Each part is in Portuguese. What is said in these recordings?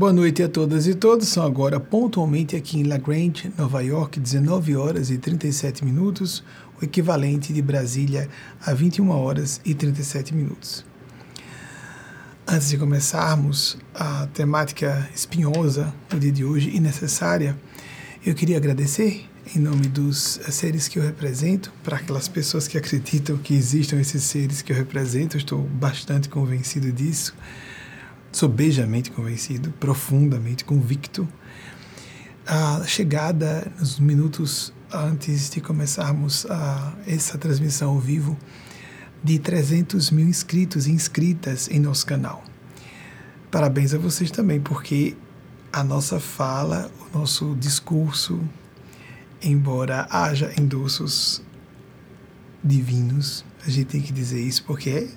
Boa noite a todas e todos. São agora pontualmente aqui em La Grange, Nova York, 19 horas e 37 minutos, o equivalente de Brasília a 21 horas e 37 minutos. Antes de começarmos a temática espinhosa do dia de hoje e necessária, eu queria agradecer em nome dos seres que eu represento, para aquelas pessoas que acreditam que existam esses seres que eu represento, eu estou bastante convencido disso sou beijamente convencido, profundamente convicto. A chegada, nos minutos antes de começarmos a, essa transmissão ao vivo, de 300 mil inscritos e inscritas em nosso canal. Parabéns a vocês também, porque a nossa fala, o nosso discurso, embora haja endossos divinos, a gente tem que dizer isso porque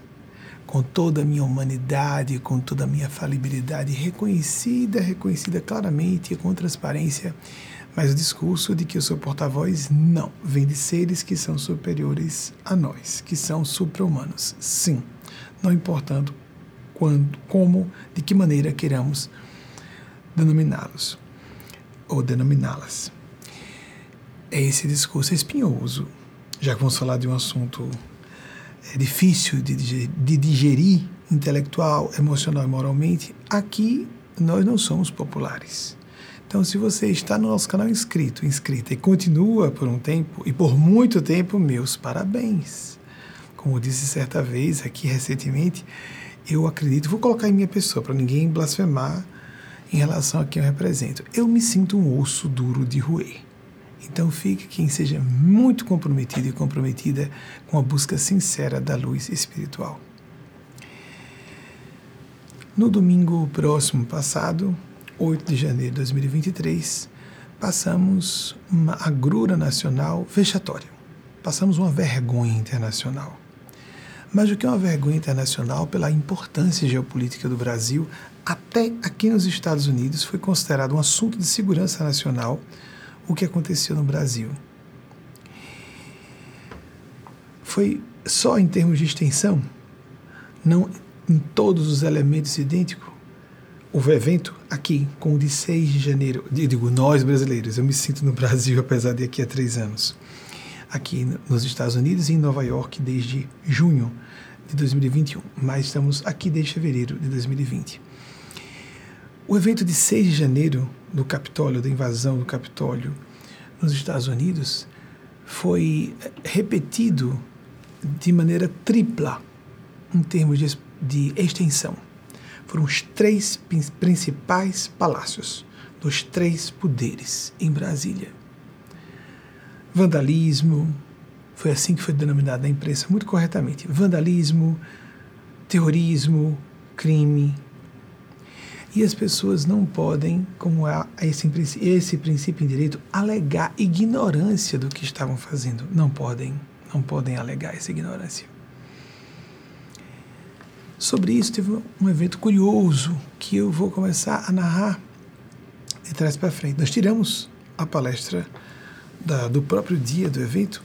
com toda a minha humanidade, com toda a minha falibilidade reconhecida, reconhecida claramente e com transparência. Mas o discurso de que eu sou porta-voz, não, vem de seres que são superiores a nós, que são supra-humanos. Sim, não importando quando, como, de que maneira queiramos denominá-los ou denominá-las. É esse discurso espinhoso, já que vamos falar de um assunto é difícil de digerir, de digerir intelectual, emocional e moralmente, aqui nós não somos populares. Então, se você está no nosso canal inscrito, inscrita e continua por um tempo e por muito tempo, meus parabéns. Como disse certa vez aqui recentemente, eu acredito, vou colocar em minha pessoa para ninguém blasfemar em relação a quem eu represento. Eu me sinto um osso duro de roer. Então fique quem seja muito comprometido e comprometida com a busca sincera da luz espiritual. No domingo próximo passado, 8 de janeiro de 2023, passamos uma agrura nacional vexatória. Passamos uma vergonha internacional. Mas o que é uma vergonha internacional pela importância geopolítica do Brasil, até aqui nos Estados Unidos foi considerado um assunto de segurança nacional o que aconteceu no Brasil. Foi só em termos de extensão, não em todos os elementos idênticos. O evento aqui, com o de 6 de janeiro, digo nós brasileiros, eu me sinto no Brasil apesar de aqui há três anos. Aqui nos Estados Unidos e em Nova York desde junho de 2021, mas estamos aqui desde fevereiro de 2020. O evento de 6 de janeiro do Capitólio, da invasão do Capitólio nos Estados Unidos, foi repetido de maneira tripla em termos de, de extensão. Foram os três principais palácios dos três poderes em Brasília. Vandalismo, foi assim que foi denominado na imprensa muito corretamente: vandalismo, terrorismo, crime, e as pessoas não podem, como há esse, esse princípio em direito, alegar ignorância do que estavam fazendo. Não podem, não podem alegar essa ignorância. Sobre isso, teve um evento curioso que eu vou começar a narrar de trás para frente. Nós tiramos a palestra da, do próprio dia do evento,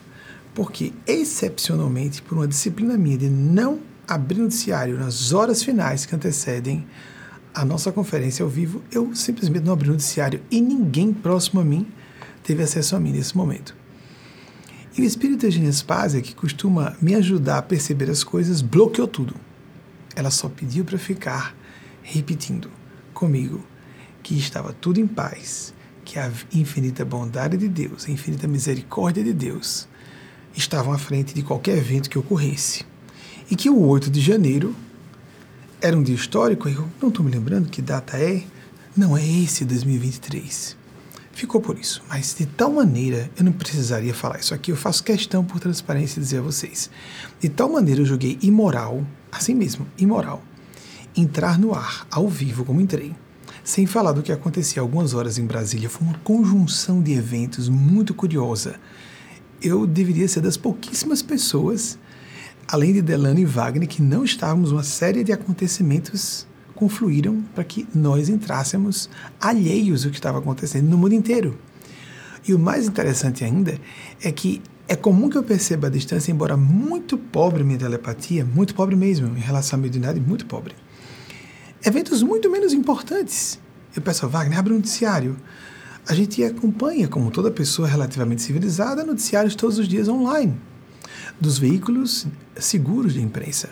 porque, excepcionalmente, por uma disciplina minha de não abrir noticiário nas horas finais que antecedem a nossa conferência ao vivo, eu simplesmente não abri o noticiário e ninguém próximo a mim teve acesso a mim nesse momento. E o espírito Eugênia Spazia, que costuma me ajudar a perceber as coisas, bloqueou tudo. Ela só pediu para ficar repetindo comigo que estava tudo em paz, que a infinita bondade de Deus, a infinita misericórdia de Deus estavam à frente de qualquer evento que ocorresse. E que o 8 de janeiro era um dia histórico, eu não estou me lembrando que data é. Não, é esse 2023. Ficou por isso. Mas de tal maneira eu não precisaria falar isso aqui. Eu faço questão por transparência dizer a vocês. De tal maneira eu joguei imoral, assim mesmo, imoral, entrar no ar, ao vivo, como entrei, sem falar do que acontecia algumas horas em Brasília. Foi uma conjunção de eventos muito curiosa. Eu deveria ser das pouquíssimas pessoas além de Delano e Wagner, que não estávamos, uma série de acontecimentos confluíram para que nós entrássemos alheios ao que estava acontecendo no mundo inteiro. E o mais interessante ainda é que é comum que eu perceba a distância, embora muito pobre minha telepatia, muito pobre mesmo, em relação à mediunidade, muito pobre. Eventos muito menos importantes. Eu peço a Wagner, abre um noticiário. A gente acompanha, como toda pessoa relativamente civilizada, noticiários todos os dias online, dos veículos seguros de imprensa.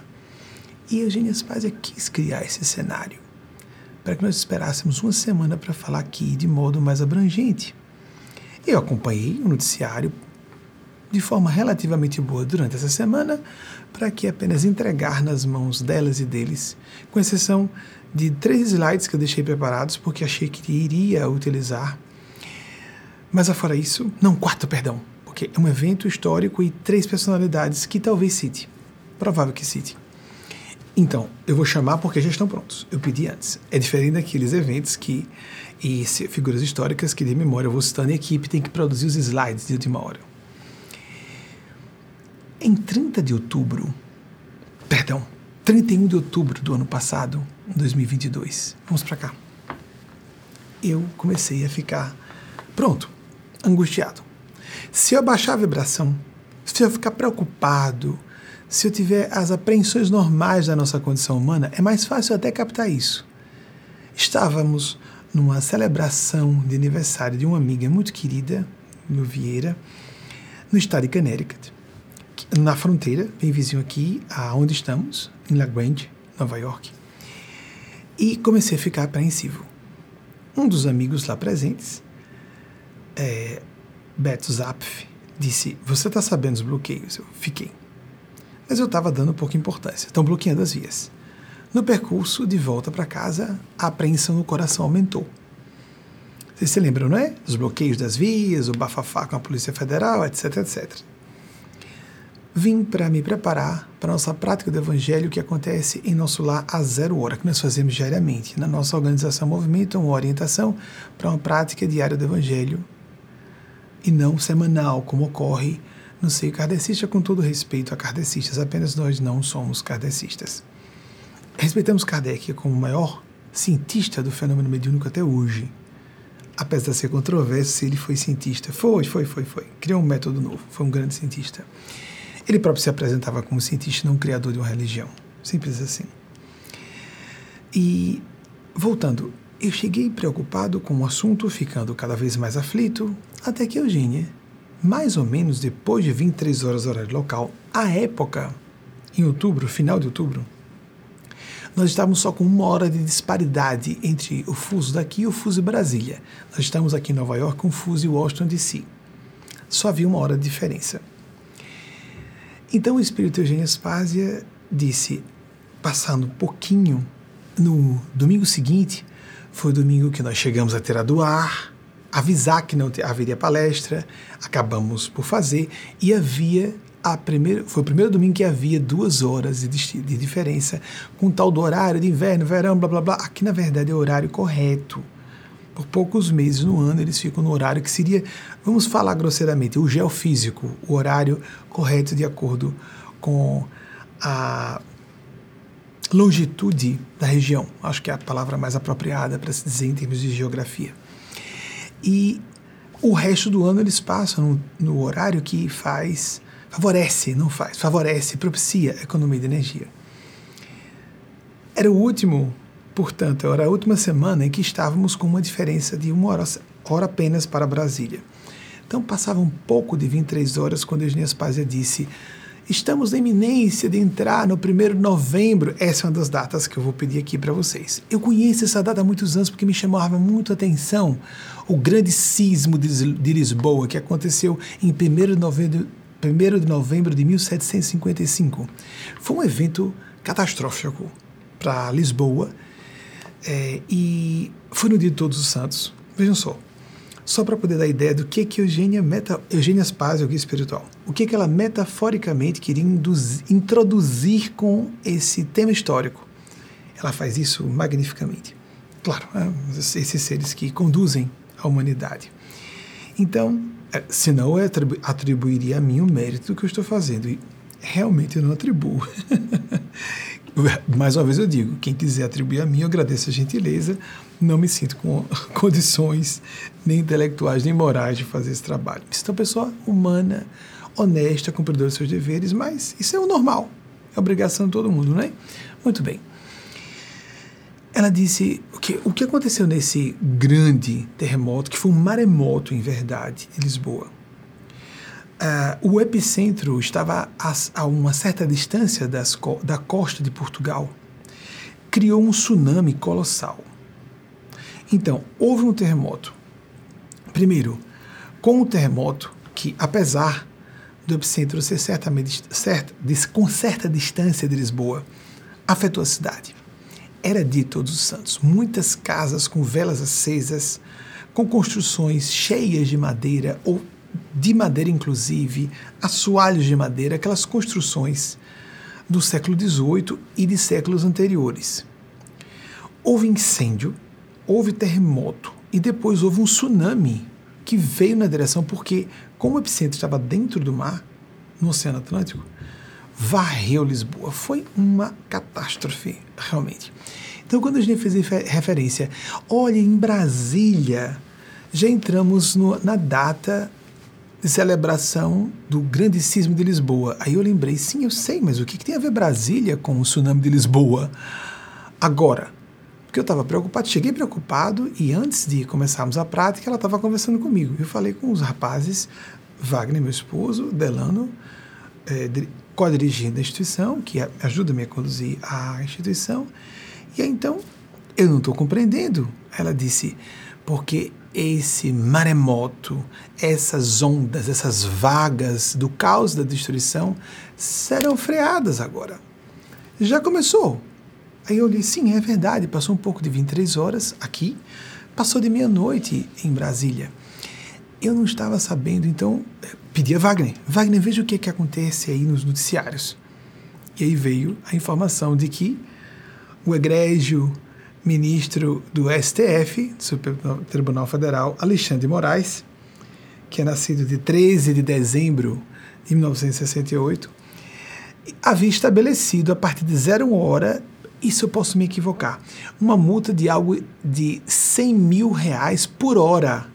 E Eugênia Spazia quis criar esse cenário para que nós esperássemos uma semana para falar aqui de modo mais abrangente. Eu acompanhei o noticiário de forma relativamente boa durante essa semana, para que apenas entregar nas mãos delas e deles, com exceção de três slides que eu deixei preparados porque achei que iria utilizar. Mas afora isso, não, quatro, perdão, porque é um evento histórico e três personalidades que talvez cite. Provável que cite. Então, eu vou chamar porque já estão prontos. Eu pedi antes. É diferente daqueles eventos que, e figuras históricas que de memória eu vou citando e a equipe tem que produzir os slides de última hora. Em 30 de outubro, perdão, 31 de outubro do ano passado, 2022, vamos para cá. Eu comecei a ficar pronto, angustiado. Se eu baixar a vibração, se eu ficar preocupado, se eu tiver as apreensões normais da nossa condição humana, é mais fácil até captar isso. Estávamos numa celebração de aniversário de uma amiga muito querida, no Vieira, no estado de Connecticut, na fronteira, bem vizinho aqui, aonde estamos, em La Grande, Nova York. E comecei a ficar apreensivo. Um dos amigos lá presentes, é, Beto Zapf, disse: Você está sabendo os bloqueios? Eu fiquei mas eu estava dando pouca importância. Estão bloqueando as vias. No percurso de volta para casa, a apreensão no coração aumentou. Vocês se lembram, não é? Os bloqueios das vias, o bafafá com a Polícia Federal, etc, etc. Vim para me preparar para a nossa prática do Evangelho que acontece em nosso lar a zero hora, que nós fazemos diariamente. Na nossa organização Movimento, uma orientação para uma prática diária do Evangelho e não semanal, como ocorre no seio kardecista, com todo respeito a kardecistas, apenas nós não somos kardecistas. Respeitamos Kardec como o maior cientista do fenômeno mediúnico até hoje. Apesar de ser controverso ele foi cientista. Foi, foi, foi, foi. Criou um método novo, foi um grande cientista. Ele próprio se apresentava como cientista, não criador de uma religião. Simples assim. E, voltando, eu cheguei preocupado com o assunto, ficando cada vez mais aflito, até que Eugênia mais ou menos depois de 23 horas horário local, à época, em outubro, final de outubro, nós estávamos só com uma hora de disparidade entre o fuso daqui e o fuso de Brasília. Nós estamos aqui em Nova York com o fuso em Washington DC. Só havia uma hora de diferença. Então o espírito Eugênio Aspásia disse, passando um pouquinho, no domingo seguinte, foi o domingo que nós chegamos a ter a doar, avisar que não haveria palestra, acabamos por fazer, e havia a primeira, foi o primeiro domingo que havia duas horas de, de diferença, com tal do horário de inverno, verão, blá blá blá. Aqui, na verdade, é o horário correto. Por poucos meses no ano eles ficam no horário que seria, vamos falar grosseiramente, o geofísico, o horário correto de acordo com a longitude da região. Acho que é a palavra mais apropriada para se dizer em termos de geografia. E o resto do ano eles passam no, no horário que faz, favorece, não faz, favorece, propicia a economia de energia. Era o último, portanto, era a última semana em que estávamos com uma diferença de uma hora, hora apenas para Brasília. Então passava um pouco de 23 horas quando Eugênia Spazia disse Estamos na iminência de entrar no 1 de novembro. Essa é uma das datas que eu vou pedir aqui para vocês. Eu conheço essa data há muitos anos porque me chamava muito a atenção o grande sismo de Lisboa que aconteceu em 1 de novembro, 1 de, novembro de 1755. Foi um evento catastrófico para Lisboa é, e foi no dia de Todos os Santos. Vejam só, só para poder dar ideia do que que Eugênia, meta, Eugênia o guia espiritual, o que que ela metaforicamente queria induzir, introduzir com esse tema histórico. Ela faz isso magnificamente. Claro, é, esses seres que conduzem a humanidade. Então, é, senão eu atribuiria a mim o mérito do que eu estou fazendo. E realmente eu não atribuo. Mais uma vez eu digo, quem quiser atribuir a mim, eu agradeço a gentileza, não me sinto com condições nem intelectuais nem morais de fazer esse trabalho. Uma pessoa humana, honesta, cumpridora dos seus deveres, mas isso é o normal, é obrigação de todo mundo, não é? Muito bem. ela disse o que, o que aconteceu nesse grande terremoto, que foi um maremoto em verdade, em Lisboa. Uh, o epicentro estava a, a uma certa distância das, da costa de Portugal. Criou um tsunami colossal. Então, houve um terremoto. Primeiro, com o terremoto, que apesar do epicentro ser certamente certo, com certa distância de Lisboa, afetou a cidade era de Todos os Santos. Muitas casas com velas acesas, com construções cheias de madeira, ou de madeira inclusive, assoalhos de madeira, aquelas construções do século XVIII e de séculos anteriores. Houve incêndio, houve terremoto e depois houve um tsunami que veio na direção porque, como o epicentro estava dentro do mar, no Oceano Atlântico, varreu Lisboa. Foi uma catástrofe, realmente. Então, quando a gente fez referência, olha, em Brasília, já entramos no, na data de celebração do grande sismo de Lisboa. Aí eu lembrei, sim, eu sei, mas o que, que tem a ver Brasília com o tsunami de Lisboa? Agora, porque eu estava preocupado, cheguei preocupado e antes de começarmos a prática, ela estava conversando comigo. Eu falei com os rapazes, Wagner, meu esposo, Delano, é, co-dirigindo a instituição, que ajuda-me a conduzir a instituição. E aí, então, eu não estou compreendendo. Ela disse, porque esse maremoto, essas ondas, essas vagas do caos da destruição serão freadas agora. Já começou. Aí eu disse, sim, é verdade, passou um pouco de 23 horas aqui, passou de meia-noite em Brasília. Eu não estava sabendo, então pedi a Wagner, Wagner, veja o que, é que acontece aí nos noticiários. E aí veio a informação de que o egrégio ministro do STF, do Supremo Tribunal Federal, Alexandre Moraes, que é nascido de 13 de dezembro de 1968, havia estabelecido a partir de zero hora, isso eu posso me equivocar, uma multa de algo de 100 mil reais por hora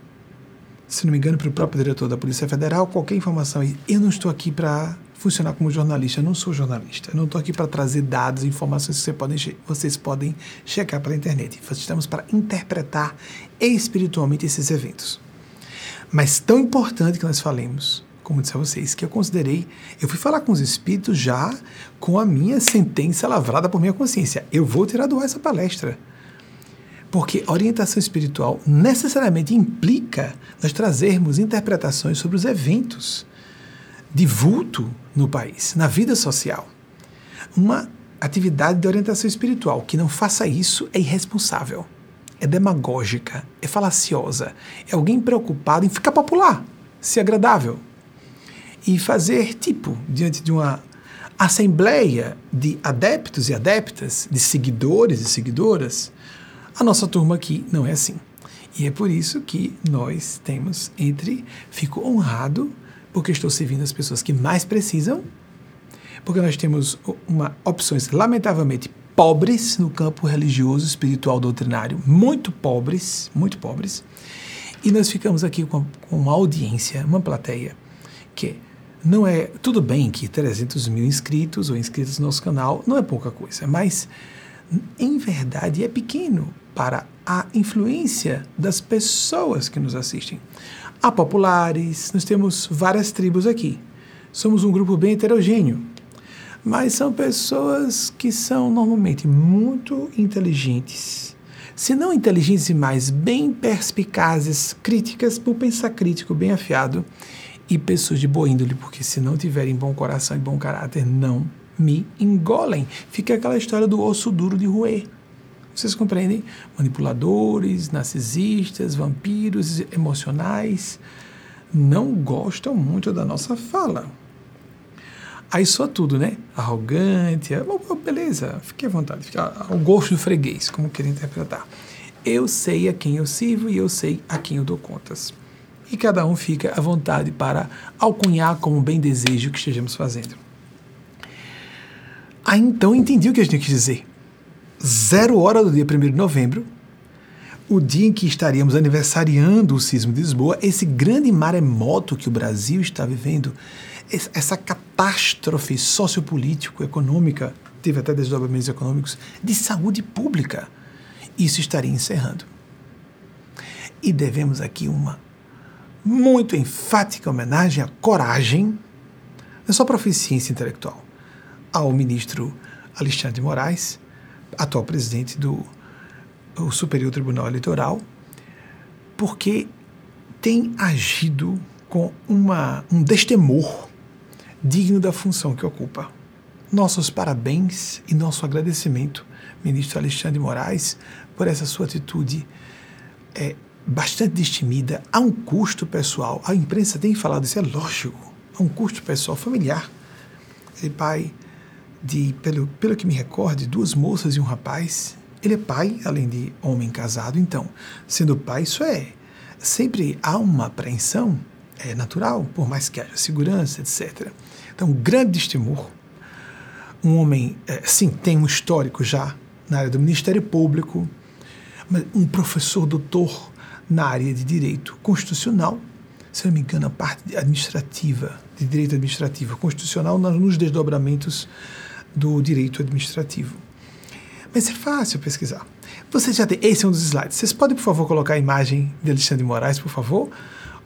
se não me engano, para o próprio diretor da Polícia Federal, qualquer informação. Eu não estou aqui para funcionar como jornalista, eu não sou jornalista. Eu não estou aqui para trazer dados, informações que você podem, vocês podem checar pela internet. Estamos para interpretar espiritualmente esses eventos. Mas tão importante que nós falemos, como disse a vocês, que eu considerei, eu fui falar com os espíritos já com a minha sentença lavrada por minha consciência. Eu vou tirar do ar essa palestra. Porque orientação espiritual necessariamente implica nós trazermos interpretações sobre os eventos de vulto no país, na vida social. Uma atividade de orientação espiritual que não faça isso é irresponsável, é demagógica, é falaciosa, é alguém preocupado em ficar popular, ser agradável e fazer tipo diante de uma assembleia de adeptos e adeptas, de seguidores e seguidoras, a nossa turma aqui não é assim. E é por isso que nós temos entre. Fico honrado porque estou servindo as pessoas que mais precisam, porque nós temos uma, opções lamentavelmente pobres no campo religioso, espiritual, doutrinário, muito pobres, muito pobres, e nós ficamos aqui com, uma audiência, uma plateia, que não é. Tudo bem que 300 mil inscritos ou inscritos no nosso canal não é pouca coisa, mas em verdade é pequeno para a influência das pessoas que nos assistem. Há populares, nós temos várias tribos aqui. Somos um grupo bem heterogêneo, mas são pessoas que são normalmente muito inteligentes. Se não inteligentes demais, bem perspicazes, críticas, por pensar crítico, bem afiado, e pessoas de boa índole, porque se não tiverem bom coração e bom caráter, não me engolem. Fica aquela história do osso duro de roer. Vocês compreendem? Manipuladores, narcisistas, vampiros emocionais não gostam muito da nossa fala. Aí só tudo, né? Arrogante, oh, beleza, fique à vontade, fique ao gosto do freguês, como queira interpretar. Eu sei a quem eu sirvo e eu sei a quem eu dou contas. E cada um fica à vontade para alcunhar como bem desejo que estejamos fazendo. Aí então entendi o que a gente quis dizer zero hora do dia 1 de novembro, o dia em que estaríamos aniversariando o sismo de Lisboa, esse grande maremoto que o Brasil está vivendo, essa catástrofe sociopolítico, econômica, teve até desdobramentos econômicos, de saúde pública. isso estaria encerrando. E devemos aqui uma muito enfática homenagem à coragem, na sua proficiência intelectual, ao ministro Alexandre de Moraes, atual presidente do Superior Tribunal Eleitoral, porque tem agido com uma, um destemor digno da função que ocupa. Nossos parabéns e nosso agradecimento, ministro Alexandre de Moraes, por essa sua atitude é, bastante destemida, a um custo pessoal. A imprensa tem falado isso, é lógico, a um custo pessoal familiar. Ele é pai de, pelo, pelo que me recorde, duas moças e um rapaz. Ele é pai, além de homem casado, então, sendo pai, isso é. Sempre há uma apreensão, é natural, por mais que haja segurança, etc. Então, grande destemor. Um homem, é, sim, tem um histórico já na área do Ministério Público, um professor doutor na área de direito constitucional, se não me engano, a parte administrativa, de direito administrativo constitucional, nos desdobramentos do direito administrativo. Mas é fácil pesquisar. Você já tem. Esse é um dos slides. Vocês podem, por favor, colocar a imagem de Alexandre de Moraes, por favor?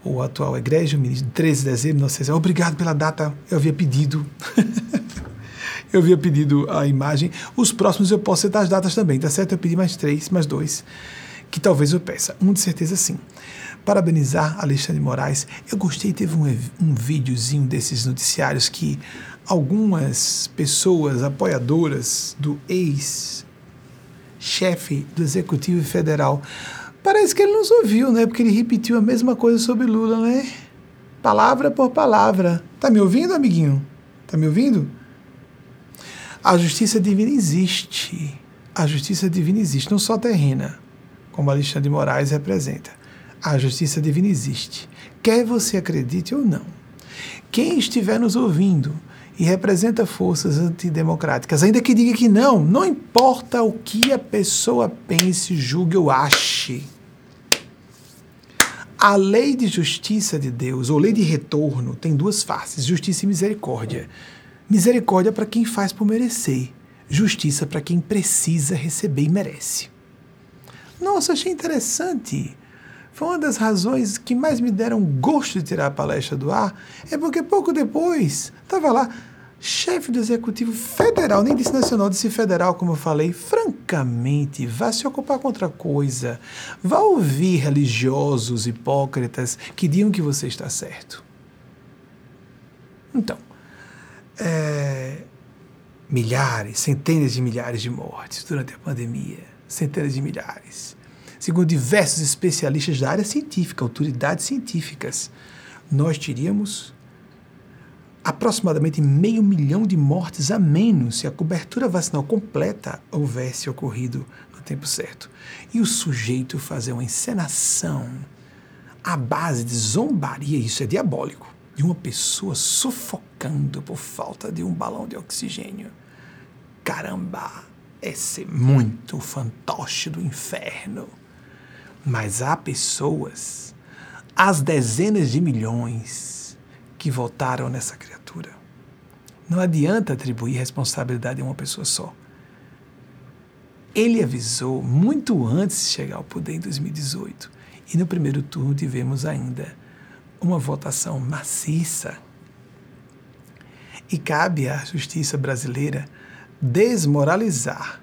O atual egrégio, ministro, 13 de dezembro, sei se. Obrigado pela data. Eu havia pedido. eu havia pedido a imagem. Os próximos eu posso citar as datas também, tá certo? Eu pedi mais três, mais dois, que talvez eu peça. Um de certeza sim. Parabenizar Alexandre Moraes. Eu gostei, teve um, um videozinho desses noticiários que algumas pessoas apoiadoras do ex-chefe do Executivo Federal. Parece que ele nos ouviu, né? Porque ele repetiu a mesma coisa sobre Lula, né? Palavra por palavra. Tá me ouvindo, amiguinho? Tá me ouvindo? A justiça divina existe. A justiça divina existe, não só terrena, como Alexandre de Moraes representa. A justiça divina existe. Quer você acredite ou não. Quem estiver nos ouvindo e representa forças antidemocráticas, ainda que diga que não, não importa o que a pessoa pense, julgue ou ache. A lei de justiça de Deus, ou lei de retorno, tem duas faces: justiça e misericórdia. Misericórdia para quem faz por merecer, justiça para quem precisa receber e merece. Nossa, achei interessante. Foi uma das razões que mais me deram gosto de tirar a palestra do ar, é porque pouco depois estava lá, chefe do Executivo Federal, nem disse nacional, disse federal, como eu falei, francamente, vá se ocupar com outra coisa. Vá ouvir religiosos hipócritas que digam que você está certo. Então, é, milhares, centenas de milhares de mortes durante a pandemia, centenas de milhares segundo diversos especialistas da área científica, autoridades científicas, nós teríamos aproximadamente meio milhão de mortes a menos se a cobertura vacinal completa houvesse ocorrido no tempo certo. E o sujeito fazer uma encenação à base de zombaria, isso é diabólico, de uma pessoa sufocando por falta de um balão de oxigênio. Caramba, esse muito fantoche do inferno. Mas há pessoas, as dezenas de milhões, que votaram nessa criatura. Não adianta atribuir responsabilidade a uma pessoa só. Ele avisou muito antes de chegar ao poder em 2018. E no primeiro turno tivemos ainda uma votação maciça. E cabe à justiça brasileira desmoralizar.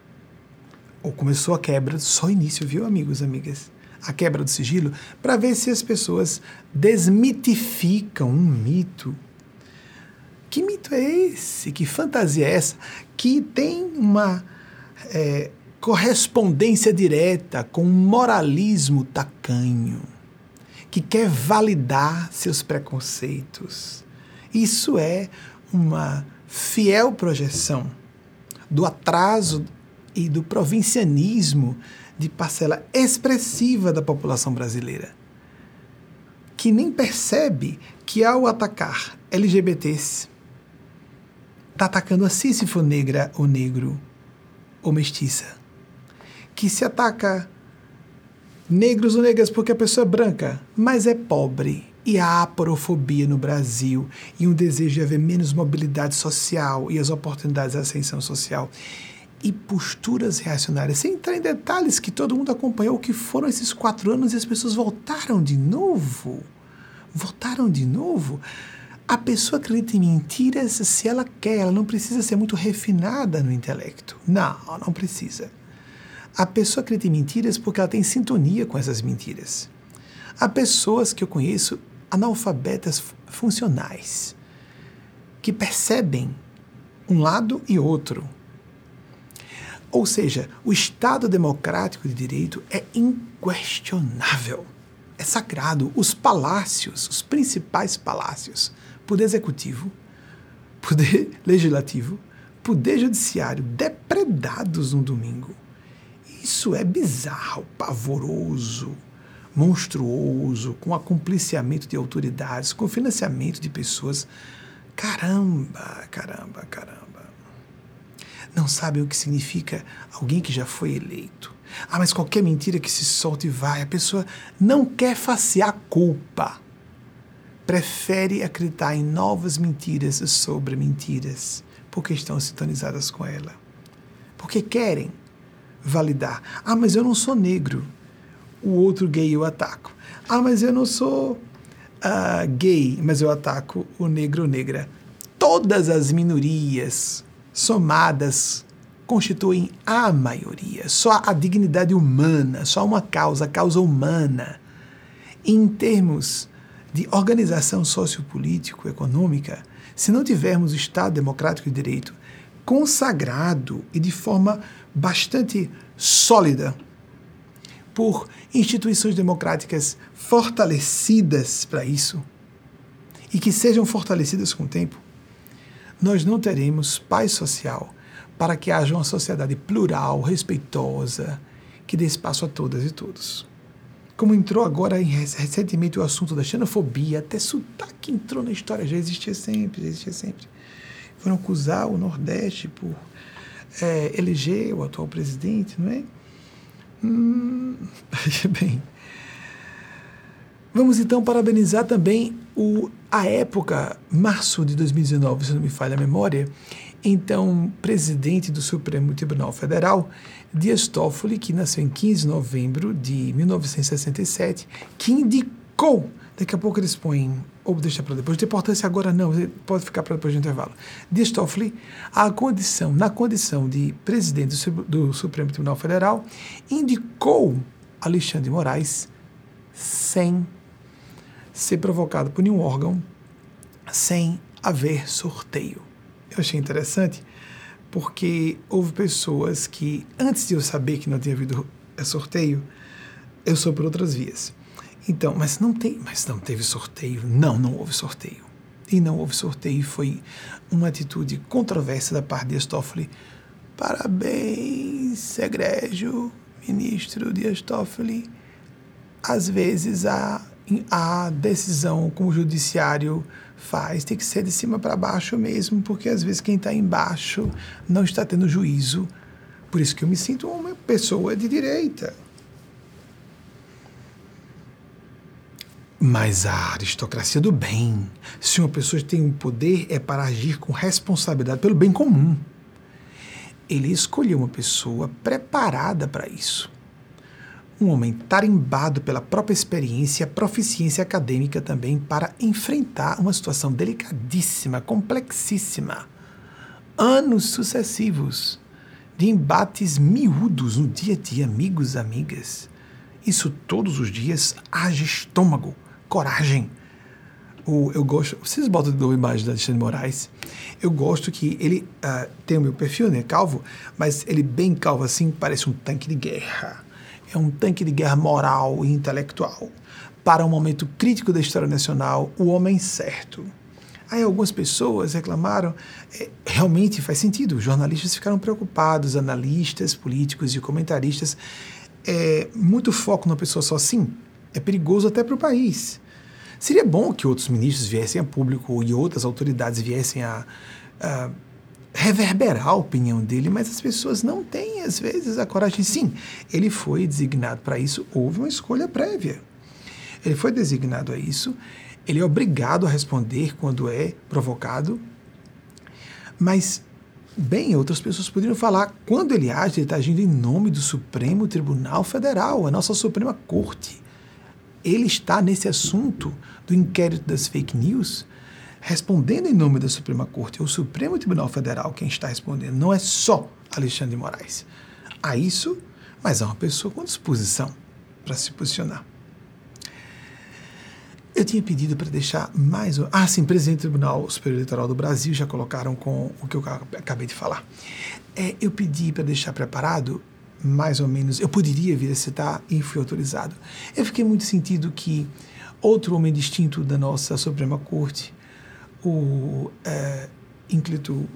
Ou começou a quebra, só início, viu, amigos, amigas? a quebra do sigilo, para ver se as pessoas desmitificam um mito. Que mito é esse? Que fantasia é essa? Que tem uma é, correspondência direta com um moralismo tacanho, que quer validar seus preconceitos. Isso é uma fiel projeção do atraso e do provincianismo de parcela expressiva da população brasileira, que nem percebe que ao atacar LGBTs, está atacando a si se for negra ou negro ou mestiça. Que se ataca negros ou negras porque a pessoa é branca, mas é pobre. E a aporofobia no Brasil e um desejo de haver menos mobilidade social e as oportunidades de ascensão social e posturas reacionárias, sem entrar em detalhes que todo mundo acompanhou, que foram esses quatro anos e as pessoas voltaram de novo. Voltaram de novo. A pessoa acredita em mentiras se ela quer, ela não precisa ser muito refinada no intelecto. Não, não precisa. A pessoa acredita em mentiras porque ela tem sintonia com essas mentiras. Há pessoas que eu conheço analfabetas funcionais que percebem um lado e outro. Ou seja, o Estado democrático de direito é inquestionável, é sagrado. Os palácios, os principais palácios, poder executivo, poder legislativo, poder judiciário, depredados no domingo. Isso é bizarro, pavoroso, monstruoso, com acompliciamento de autoridades, com financiamento de pessoas. Caramba, caramba, caramba. Não sabem o que significa alguém que já foi eleito. Ah, mas qualquer mentira que se solte vai. A pessoa não quer facear culpa. Prefere acreditar em novas mentiras sobre mentiras, porque estão sintonizadas com ela. Porque querem validar. Ah, mas eu não sou negro. O outro gay eu ataco. Ah, mas eu não sou uh, gay, mas eu ataco o negro negra. Todas as minorias somadas constituem a maioria. Só a dignidade humana, só uma causa, a causa humana. Em termos de organização sociopolítico-econômica, se não tivermos Estado democrático de direito consagrado e de forma bastante sólida por instituições democráticas fortalecidas para isso e que sejam fortalecidas com o tempo, nós não teremos paz social para que haja uma sociedade plural, respeitosa, que dê espaço a todas e todos. Como entrou agora recentemente o assunto da xenofobia, até sotaque entrou na história, já existia sempre, já existia sempre. Foram acusar o Nordeste por é, eleger o atual presidente, não é? Hum, bem. Vamos então parabenizar também o, a época, março de 2019, se não me falha a memória, então presidente do Supremo Tribunal Federal, Dias Toffoli, que nasceu em 15 de novembro de 1967, que indicou, daqui a pouco eles põem, ou deixa para depois, de importância agora não, pode ficar para depois do intervalo. Dias Toffoli, a condição, na condição de presidente do, Supremo Tribunal Federal, indicou Alexandre Moraes sem ser provocado por nenhum órgão, sem haver sorteio. Eu achei interessante porque houve pessoas que, antes de eu saber que não tinha havido é, sorteio, eu sou por outras vias. Então, mas não tem, mas não teve sorteio. Não, não houve sorteio. E não houve sorteio. Foi uma atitude controversa da parte de Toffoli. Parabéns, egrégio, ministro Dias Toffoli. Às vezes a, a decisão com o judiciário faz tem que ser de cima para baixo mesmo, porque às vezes quem está embaixo não está tendo juízo. Por isso que eu me sinto uma pessoa de direita. Mas a aristocracia do bem, se uma pessoa tem um poder, é para agir com responsabilidade pelo bem comum. Ele escolheu uma pessoa preparada para isso um homem tarimbado pela própria experiência e proficiência acadêmica também para enfrentar uma situação delicadíssima, complexíssima. Anos sucessivos de embates miúdos no dia a dia, amigos, amigas. Isso todos os dias haja estômago, coragem. O, eu gosto, vocês botam de imagem da Alexandre Moraes. Eu gosto que ele uh, tem o meu perfil, né, calvo, mas ele bem calvo assim, parece um tanque de guerra é um tanque de guerra moral e intelectual. Para um momento crítico da história nacional, o homem certo. Aí algumas pessoas reclamaram, é, realmente faz sentido, os jornalistas ficaram preocupados, analistas, políticos e comentaristas, é, muito foco numa pessoa só assim é perigoso até para o país. Seria bom que outros ministros viessem a público e outras autoridades viessem a, a reverberar a opinião dele, mas as pessoas não têm, às vezes, a coragem. Sim, ele foi designado para isso, houve uma escolha prévia. Ele foi designado a isso, ele é obrigado a responder quando é provocado, mas Bem, outras pessoas poderiam falar, quando ele age, ele está agindo em nome do Supremo Tribunal Federal, a nossa Suprema Corte. Ele está nesse assunto do inquérito das fake news, respondendo em nome da Suprema Corte. É o Supremo Tribunal Federal quem está respondendo, não é só Alexandre de Moraes. Há isso, mas há uma pessoa com disposição para se posicionar. Eu tinha pedido para deixar mais. Ah, sim, presidente do Tribunal Superior Eleitoral do Brasil, já colocaram com o que eu acabei de falar. É, eu pedi para deixar preparado, mais ou menos, eu poderia vir a citar e fui autorizado. Eu fiquei muito sentido que outro homem distinto da nossa Suprema Corte, o é, ínclito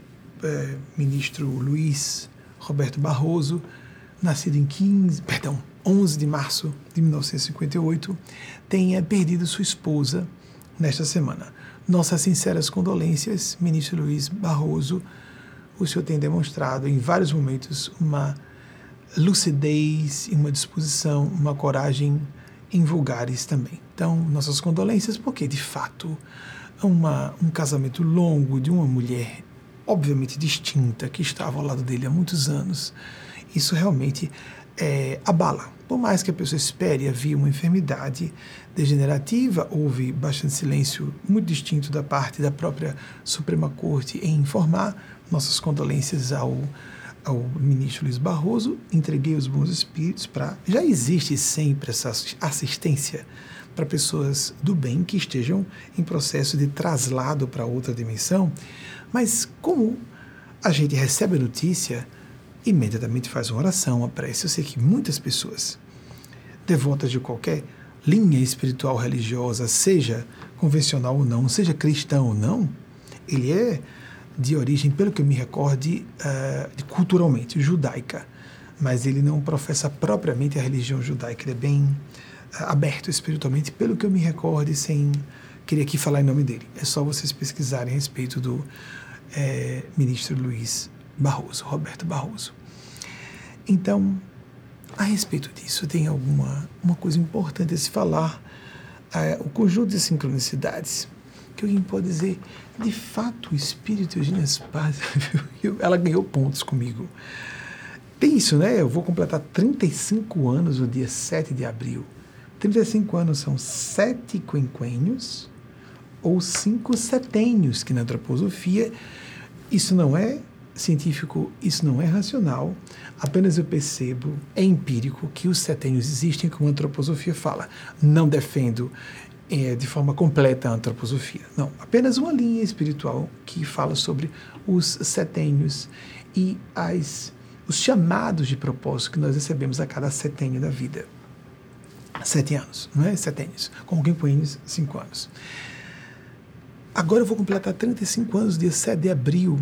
é, ministro Luiz Roberto Barroso, nascido em 15, perdão, 11 de março de 1958, tenha perdido sua esposa nesta semana. Nossas sinceras condolências, ministro Luiz Barroso. O senhor tem demonstrado em vários momentos uma lucidez uma disposição, uma coragem em vulgares também. Então, nossas condolências, porque de fato, uma, um casamento longo de uma mulher, obviamente distinta, que estava ao lado dele há muitos anos, isso realmente é, abala. Por mais que a pessoa espere havia uma enfermidade degenerativa, houve bastante silêncio, muito distinto da parte da própria Suprema Corte em informar nossas condolências ao, ao ministro Luiz Barroso. Entreguei os bons espíritos para. Já existe sempre essa assistência para pessoas do bem que estejam em processo de traslado para outra dimensão, mas como a gente recebe a notícia imediatamente faz uma oração, uma prece. Eu sei que muitas pessoas, devotas de qualquer linha espiritual religiosa, seja convencional ou não, seja cristão ou não, ele é de origem, pelo que eu me recorde, uh, culturalmente judaica, mas ele não professa propriamente a religião judaica, ele é bem uh, aberto espiritualmente, pelo que eu me recorde, sem querer aqui falar em nome dele. É só vocês pesquisarem a respeito do é, ministro Luiz Barroso, Roberto Barroso. Então, a respeito disso, tem alguma uma coisa importante a se falar. É, o conjunto de sincronicidades, que alguém pode dizer, de fato, o espírito Eugênia Spaz, ela ganhou pontos comigo. Tem isso, né? Eu vou completar 35 anos no dia 7 de abril. 35 anos são sete quinquênios ou cinco setênios, que na antroposofia isso não é científico, isso não é racional, apenas eu percebo, é empírico, que os setênios existem, como a antroposofia fala. Não defendo de forma completa a antroposofia, não. Apenas uma linha espiritual que fala sobre os setênios e as, os chamados de propósito que nós recebemos a cada setênio da vida. Sete anos, não é? Setênios. Com quinquênios, cinco anos. Agora eu vou completar 35 anos, dia 7 de abril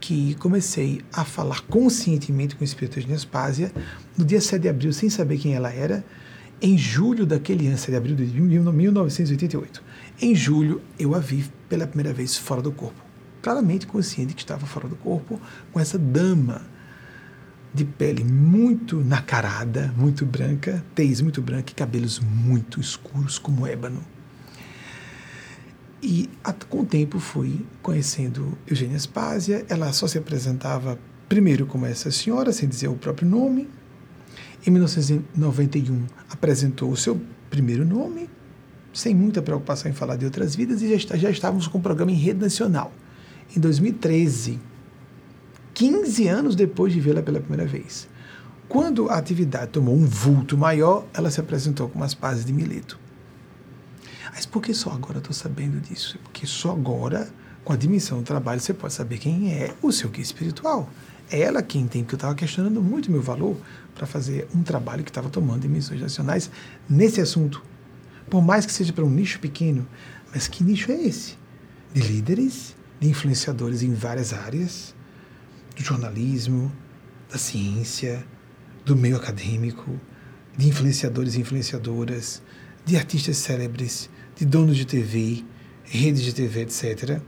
que comecei a falar conscientemente com o espírito de Nespásia no dia 7 de abril, sem saber quem ela era, em julho daquele ano, 7 de abril de 1988. Em julho, eu a vi pela primeira vez fora do corpo. Claramente consciente que estava fora do corpo, com essa dama de pele muito nacarada, muito branca, tez muito branca e cabelos muito escuros como ébano e com o tempo fui conhecendo Eugênia Spásia. Ela só se apresentava primeiro como essa senhora, sem dizer o próprio nome. Em 1991 apresentou o seu primeiro nome, sem muita preocupação em falar de outras vidas, e já, está, já estávamos com o programa em rede nacional. Em 2013, 15 anos depois de vê-la pela primeira vez. Quando a atividade tomou um vulto maior, ela se apresentou com as pazes de Mileto. Mas por que só agora estou sabendo disso? Porque só agora, com a dimensão do trabalho, você pode saber quem é o seu guia espiritual. Ela quem tem, que eu estava questionando muito meu valor para fazer um trabalho que estava tomando dimensões nacionais nesse assunto. Por mais que seja para um nicho pequeno, mas que nicho é esse? De líderes, de influenciadores em várias áreas, do jornalismo, da ciência, do meio acadêmico, de influenciadores e influenciadoras, de artistas célebres, de donos de TV, redes de TV, etc.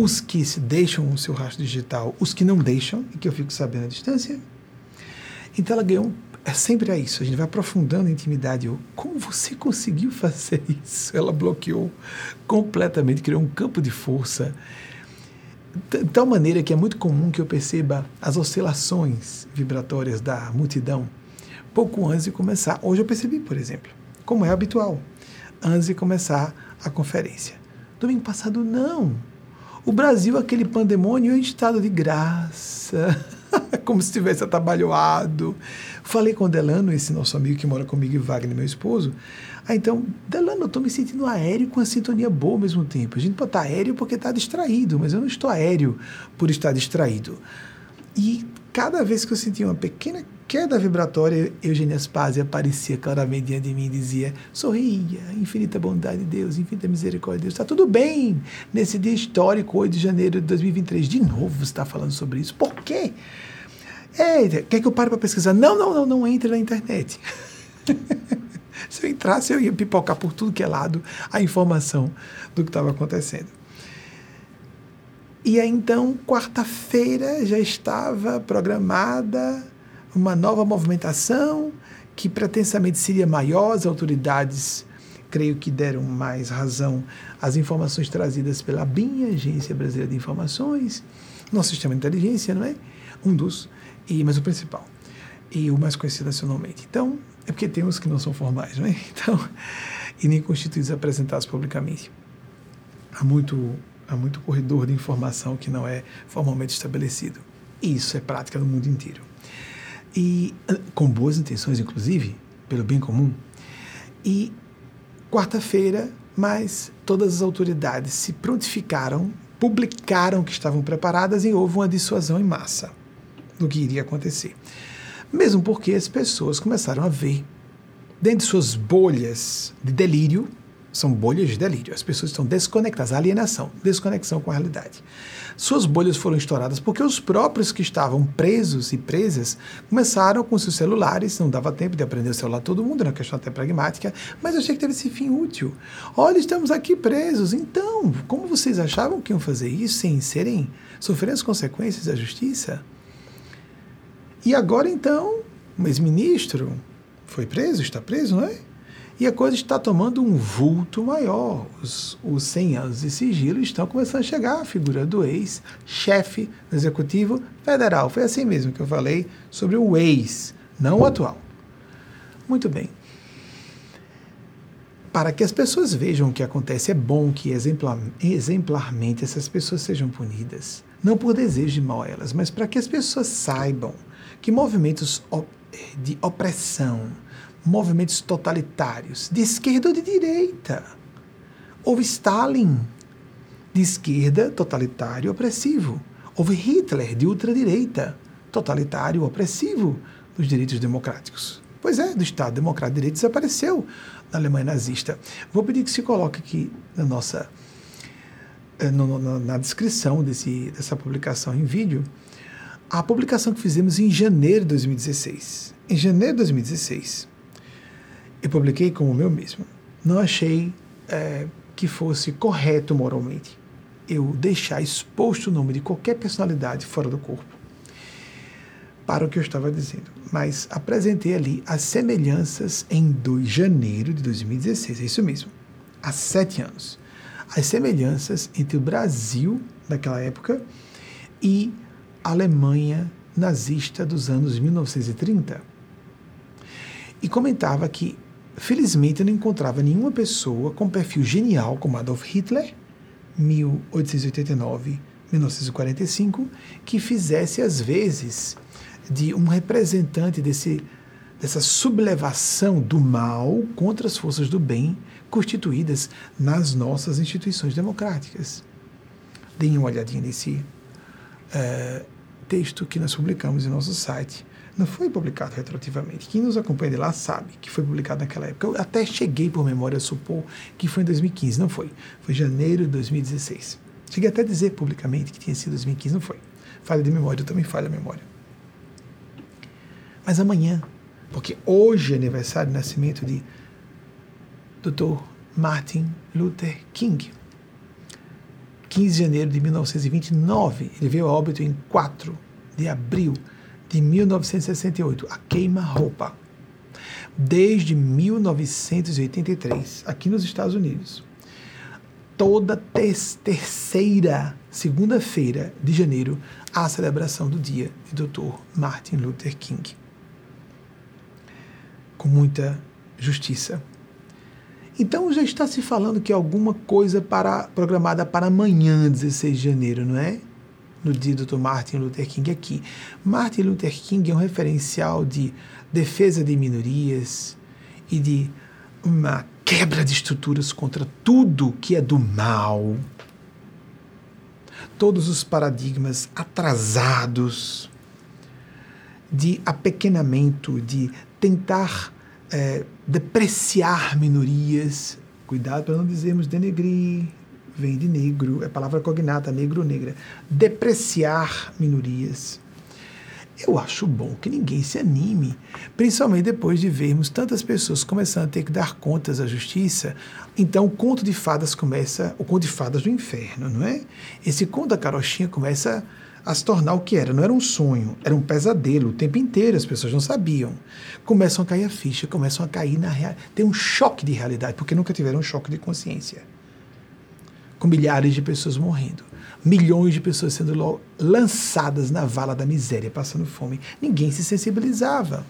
Os que deixam o seu rastro digital, os que não deixam, e que eu fico sabendo à distância. Então ela ganhou. É sempre isso, a gente vai aprofundando a intimidade. Eu, como você conseguiu fazer isso? Ela bloqueou completamente, criou um campo de força de tal maneira que é muito comum que eu perceba as oscilações vibratórias da multidão pouco antes de começar. Hoje eu percebi, por exemplo, como é habitual, antes de começar a conferência. Domingo passado, não. O Brasil, aquele pandemônio em estado de graça, como se tivesse atabalhoado. Falei com o Delano, esse nosso amigo que mora comigo, e Wagner, meu esposo. Ah, então, Delano, eu estou me sentindo aéreo com a sintonia boa ao mesmo tempo. A gente pode estar aéreo porque está distraído, mas eu não estou aéreo por estar distraído. E cada vez que eu sentia uma pequena queda vibratória, Eugênia Aspásia aparecia claramente diante de mim e dizia: sorria, infinita bondade de Deus, infinita misericórdia de Deus, está tudo bem nesse dia histórico, 8 de janeiro de 2023. De novo você está falando sobre isso. Por quê? É, quer que eu pare para pesquisar? Não, não, não, não entre na internet. Se eu entrasse, eu ia pipocar por tudo que é lado a informação do que estava acontecendo. E aí, então, quarta-feira já estava programada uma nova movimentação que pretensamente seria maior, as autoridades creio que deram mais razão às informações trazidas pela BIM, Agência Brasileira de Informações, nosso sistema de inteligência, não é? Um dos, e, mas o principal, e o mais conhecido nacionalmente. Então, é porque tem uns que não são formais, não é? Então, e nem constituídos apresentados publicamente. Há muito, há muito corredor de informação que não é formalmente estabelecido. Isso é prática no mundo inteiro e com boas intenções, inclusive, pelo bem comum. E quarta-feira, mas todas as autoridades se prontificaram, publicaram que estavam preparadas e houve uma dissuasão em massa do que iria acontecer. Mesmo porque as pessoas começaram a ver, dentro de suas bolhas de delírio, são bolhas de delírio, as pessoas estão desconectadas, alienação, desconexão com a realidade suas bolhas foram estouradas porque os próprios que estavam presos e presas começaram com seus celulares, não dava tempo de aprender o celular todo mundo, uma questão até pragmática, mas eu achei que teve esse fim útil. Olha, estamos aqui presos, então, como vocês achavam que iam fazer isso sem serem, sofrendo as consequências da justiça? E agora, então, o ex-ministro foi preso, está preso, não é? E a coisa está tomando um vulto maior. Os, os 100 anos de sigilo estão começando a chegar à figura do ex-chefe do Executivo Federal. Foi assim mesmo que eu falei sobre o ex, não o atual. Muito bem. Para que as pessoas vejam o que acontece, é bom que exemplar, exemplarmente essas pessoas sejam punidas. Não por desejo de mal a elas, mas para que as pessoas saibam que movimentos de opressão, movimentos totalitários, de esquerda ou de direita. Houve Stalin, de esquerda, totalitário, opressivo. Houve Hitler, de ultradireita, totalitário, opressivo dos direitos democráticos. Pois é, do Estado Democrático de Direito desapareceu na Alemanha nazista. Vou pedir que se coloque aqui na nossa eh, no, no, na descrição desse, dessa publicação em vídeo a publicação que fizemos em janeiro de 2016. Em janeiro de 2016, eu publiquei como meu mesmo. Não achei é, que fosse correto moralmente eu deixar exposto o nome de qualquer personalidade fora do corpo para o que eu estava dizendo. Mas apresentei ali as semelhanças em 2 de janeiro de 2016, é isso mesmo, há sete anos. As semelhanças entre o Brasil daquela época e a Alemanha nazista dos anos 1930. E comentava que Felizmente, eu não encontrava nenhuma pessoa com perfil genial como Adolf Hitler, 1889-1945, que fizesse às vezes de um representante desse, dessa sublevação do mal contra as forças do bem constituídas nas nossas instituições democráticas. Deem uma olhadinha nesse uh, texto que nós publicamos em nosso site não foi publicado retroativamente. Quem nos acompanha de lá sabe que foi publicado naquela época. Eu até cheguei por memória a supor que foi em 2015. Não foi. Foi janeiro de 2016. Cheguei até a dizer publicamente que tinha sido 2015. Não foi. Falha de memória, eu também falho a memória. Mas amanhã, porque hoje é aniversário do nascimento de Dr. Martin Luther King. 15 de janeiro de 1929. Ele veio a óbito em 4 de abril de 1968, a queima-roupa. Desde 1983, aqui nos Estados Unidos, toda terceira segunda-feira de janeiro, a celebração do dia de Dr. Martin Luther King. Com muita justiça. Então já está se falando que alguma coisa para, programada para amanhã, 16 de janeiro, não é? No dia do. Martin Luther King aqui. Martin Luther King é um referencial de defesa de minorias e de uma quebra de estruturas contra tudo que é do mal. Todos os paradigmas atrasados de apequenamento, de tentar é, depreciar minorias. Cuidado para não dizermos denegrir, vem de negro, é palavra cognata, negro negra. Depreciar minorias eu acho bom que ninguém se anime, principalmente depois de vermos tantas pessoas começando a ter que dar contas à justiça. Então o conto de fadas começa, o conto de fadas do inferno, não é? Esse conto da carochinha começa a se tornar o que era. Não era um sonho, era um pesadelo o tempo inteiro, as pessoas não sabiam. Começam a cair a ficha, começam a cair na realidade. Tem um choque de realidade, porque nunca tiveram um choque de consciência. Com milhares de pessoas morrendo milhões de pessoas sendo lançadas na vala da miséria, passando fome. Ninguém se sensibilizava.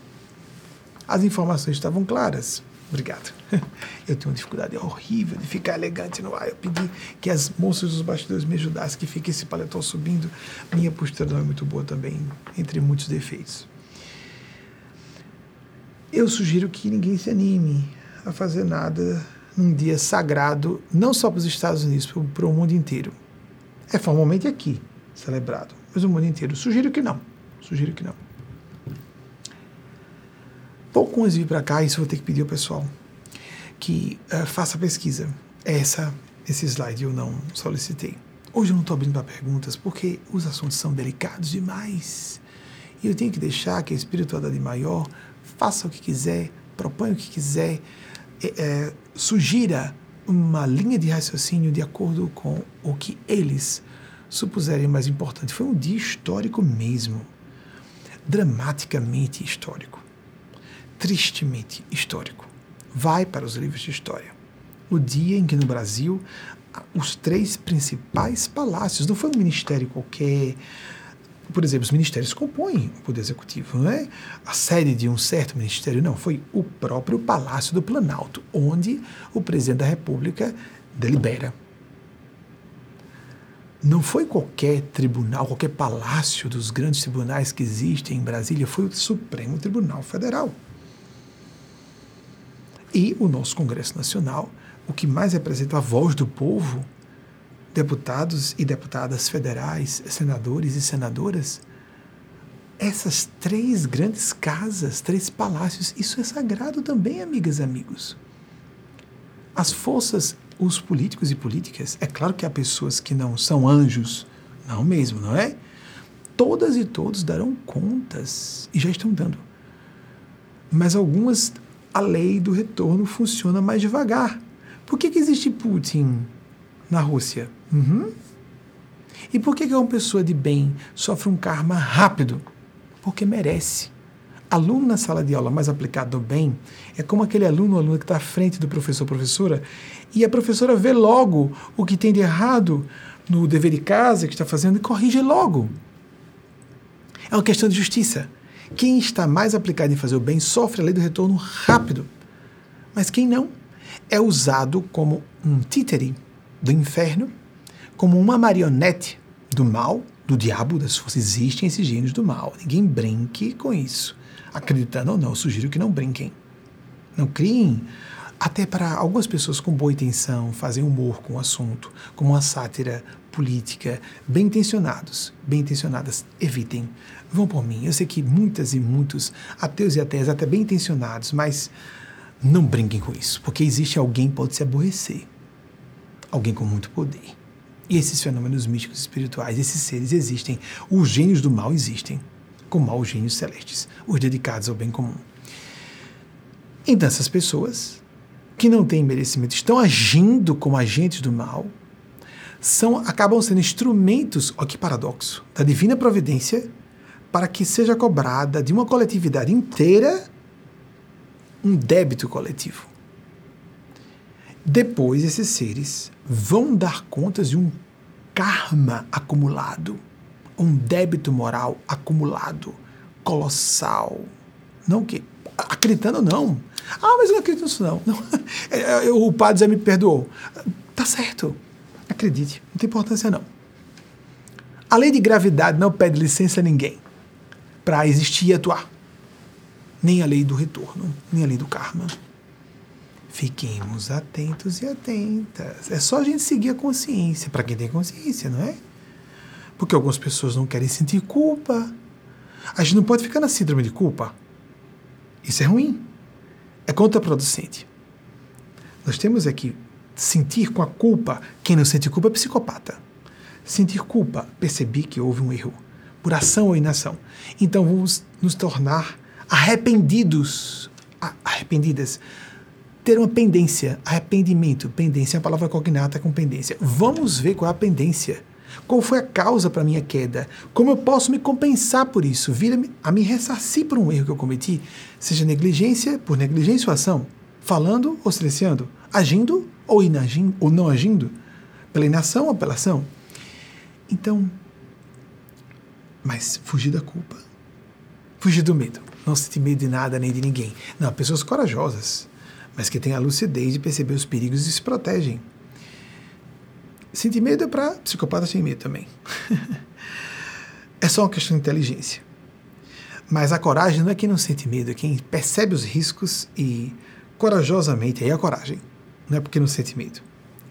As informações estavam claras. Obrigado. Eu tenho uma dificuldade horrível de ficar elegante no ar. Eu pedi que as moças dos bastidores me ajudassem, que fique esse paletó subindo. Minha postura não é muito boa também, entre muitos defeitos. Eu sugiro que ninguém se anime a fazer nada num dia sagrado, não só para os Estados Unidos, para o mundo inteiro. É formalmente aqui celebrado, mas o mundo inteiro. Sugiro que não. Sugiro que não. Pouco antes de vir para cá, isso eu vou ter que pedir ao pessoal que uh, faça a pesquisa. Essa, esse slide eu não solicitei. Hoje eu não estou abrindo para perguntas porque os assuntos são delicados demais. E eu tenho que deixar que a espiritualidade maior faça o que quiser, proponha o que quiser, é, sugira uma linha de raciocínio de acordo com o que eles supuserem mais importante. Foi um dia histórico mesmo, dramaticamente histórico, tristemente histórico. Vai para os livros de história. O dia em que no Brasil os três principais palácios, não foi um ministério qualquer, por exemplo, os ministérios compõem o Poder Executivo, não é a sede de um certo ministério, não, foi o próprio Palácio do Planalto, onde o presidente da República delibera. Não foi qualquer tribunal, qualquer palácio dos grandes tribunais que existem em Brasília, foi o Supremo Tribunal Federal. E o nosso Congresso Nacional, o que mais representa a voz do povo, deputados e deputadas federais, senadores e senadoras, essas três grandes casas, três palácios, isso é sagrado também, amigas e amigos. As forças, os políticos e políticas, é claro que há pessoas que não são anjos, não mesmo, não é? Todas e todos darão contas e já estão dando. Mas algumas, a lei do retorno funciona mais devagar. Por que, que existe Putin na Rússia? Uhum. E por que, uma pessoa de bem sofre um karma rápido? Porque merece. Aluno na sala de aula mais aplicado ao bem é como aquele aluno ou aluna que está à frente do professor professora e a professora vê logo o que tem de errado no dever de casa que está fazendo e corrige logo. É uma questão de justiça. Quem está mais aplicado em fazer o bem sofre a lei do retorno rápido. Mas quem não é usado como um títere do inferno como uma marionete do mal, do diabo, das forças. Existem esses gênios do mal. Ninguém brinque com isso. Acreditando ou não, eu sugiro que não brinquem. Não criem. Até para algumas pessoas com boa intenção fazem humor com o assunto, como uma sátira política, bem intencionados, bem intencionadas, evitem. Vão por mim. Eu sei que muitas e muitos ateus e ateias, até bem intencionados, mas não brinquem com isso, porque existe alguém que pode se aborrecer. Alguém com muito poder. E esses fenômenos místicos espirituais, esses seres existem. Os gênios do mal existem, como há os gênios celestes, os dedicados ao bem comum. Então, essas pessoas que não têm merecimento estão agindo como agentes do mal, são, acabam sendo instrumentos, olha que paradoxo, da divina providência para que seja cobrada de uma coletividade inteira um débito coletivo. Depois, esses seres vão dar contas de um karma acumulado, um débito moral acumulado, colossal. Não que acreditando não. Ah, mas eu não acredito nisso não. não. É, o padre já me perdoou. Tá certo. Acredite, não tem importância não. A lei de gravidade não pede licença a ninguém para existir e atuar. Nem a lei do retorno, nem a lei do karma. Fiquemos atentos e atentas. É só a gente seguir a consciência, para quem tem consciência, não é? Porque algumas pessoas não querem sentir culpa. A gente não pode ficar na síndrome de culpa. Isso é ruim. É contraproducente. Nós temos aqui sentir com a culpa. Quem não sente culpa é psicopata. Sentir culpa, perceber que houve um erro, por ação ou inação. Então vamos nos tornar arrependidos, arrependidas ter uma pendência, arrependimento, pendência é uma palavra cognata com pendência. Vamos ver qual é a pendência. Qual foi a causa para minha queda? Como eu posso me compensar por isso? Vir a me ressarcir por um erro que eu cometi? Seja negligência, por negligência ou ação? Falando ou silenciando? Agindo ou inagindo, ou não agindo? Pela inação ou pela ação? Então, mas fugir da culpa. Fugir do medo. Não sentir medo de nada nem de ninguém. Não, pessoas corajosas mas que têm a lucidez de perceber os perigos e se protegem. Sentir medo é para psicopata sem medo também. é só uma questão de inteligência. Mas a coragem não é quem não sente medo, é quem percebe os riscos e corajosamente, aí é a coragem, não é porque não sente medo.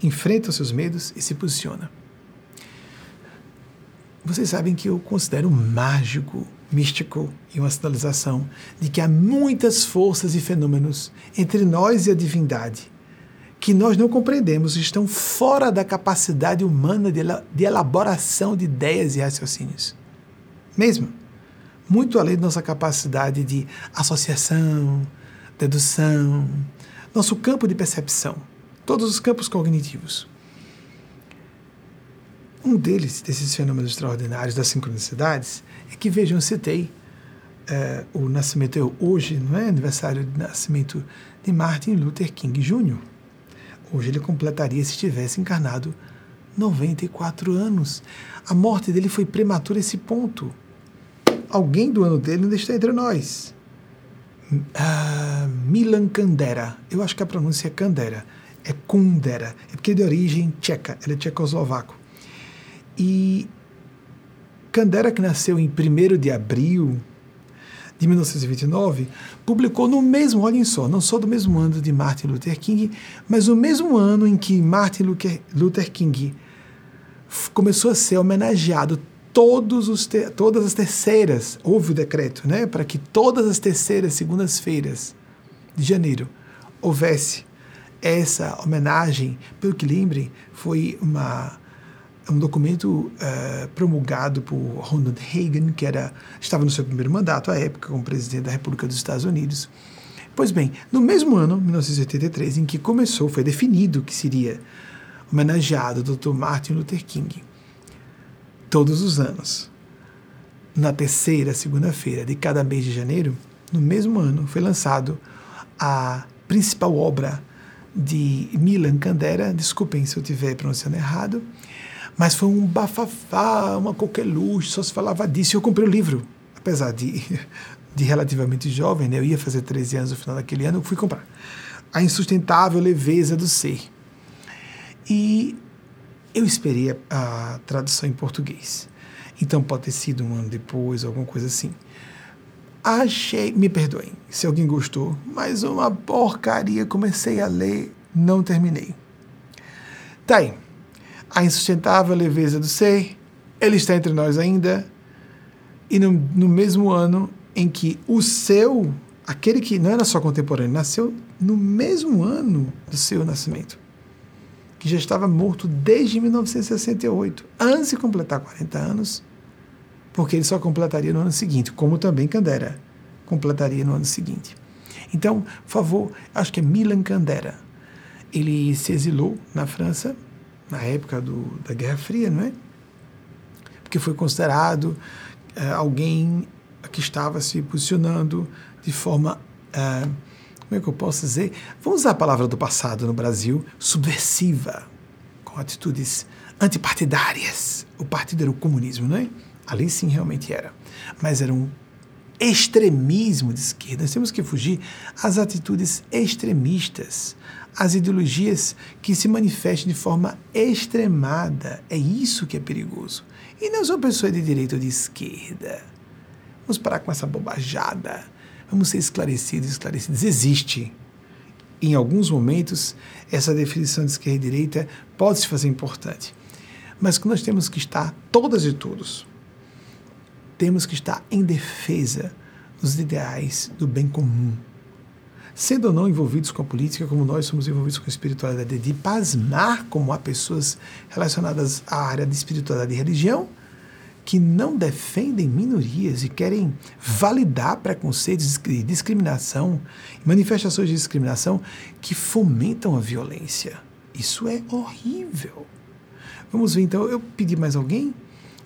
Enfrenta os seus medos e se posiciona. Vocês sabem que eu considero mágico místico e uma sinalização de que há muitas forças e fenômenos entre nós e a divindade que nós não compreendemos, estão fora da capacidade humana de, de elaboração de ideias e raciocínios. Mesmo. Muito além da nossa capacidade de associação, dedução, nosso campo de percepção, todos os campos cognitivos. Um deles, desses fenômenos extraordinários das sincronicidades, que, vejam, citei é, o nascimento, hoje, não é aniversário de nascimento de Martin Luther King Jr. Hoje ele completaria, se estivesse encarnado, 94 anos. A morte dele foi prematura esse ponto. Alguém do ano dele ainda está entre nós. Uh, Milan Kandera. Eu acho que a pronúncia é Kandera. É Kundera. É porque é de origem tcheca. Ele é tchecoslovaco. E Kandera, que nasceu em 1 de abril de 1929, publicou no mesmo, olhem só, não só do mesmo ano de Martin Luther King, mas o mesmo ano em que Martin Luther King começou a ser homenageado todos os te, todas as terceiras, houve o decreto, né, para que todas as terceiras segundas-feiras de janeiro houvesse essa homenagem, pelo que lembrem, foi uma um documento uh, promulgado por Ronald Reagan, que era, estava no seu primeiro mandato à época como presidente da República dos Estados Unidos. Pois bem, no mesmo ano, 1983, em que começou, foi definido que seria homenageado o Dr. Martin Luther King, todos os anos, na terceira segunda-feira de cada mês de janeiro, no mesmo ano, foi lançado a principal obra de Milan Kundera, desculpem se eu estiver pronunciando errado, mas foi um bafafá, uma coqueluche, só se falava disso. Eu comprei o livro, apesar de, de relativamente jovem, né? eu ia fazer 13 anos no final daquele ano, eu fui comprar. A Insustentável Leveza do Ser. E eu esperei a, a tradução em português. Então pode ter sido um ano depois, alguma coisa assim. Achei, me perdoem se alguém gostou, mas uma porcaria. Comecei a ler, não terminei. Tá aí a insustentável leveza do ser, ele está entre nós ainda, e no, no mesmo ano em que o seu, aquele que não era só contemporâneo, nasceu no mesmo ano do seu nascimento, que já estava morto desde 1968, antes de completar 40 anos, porque ele só completaria no ano seguinte, como também Candera completaria no ano seguinte. Então, por favor, acho que é Milan Candera. Ele se exilou na França na época do, da Guerra Fria, não é? Porque foi considerado é, alguém que estava se posicionando de forma, é, como é que eu posso dizer? Vamos usar a palavra do passado no Brasil, subversiva, com atitudes antipartidárias. O partido era o comunismo, não é? Ali sim realmente era. Mas era um extremismo de esquerda. Nós temos que fugir às atitudes extremistas, às ideologias que se manifestam de forma extremada. É isso que é perigoso. E não sou pessoa de direita ou de esquerda. Vamos parar com essa bobajada. Vamos ser esclarecidos, esclarecidos. Existe. Em alguns momentos, essa definição de esquerda e direita pode se fazer importante. Mas que nós temos que estar, todas e todos, temos que estar em defesa dos ideais do bem comum. Sendo ou não envolvidos com a política, como nós somos envolvidos com a espiritualidade, de pasmar como há pessoas relacionadas à área de espiritualidade e religião que não defendem minorias e querem validar preconceitos de discriminação, manifestações de discriminação que fomentam a violência. Isso é horrível. Vamos ver então, eu pedi mais alguém?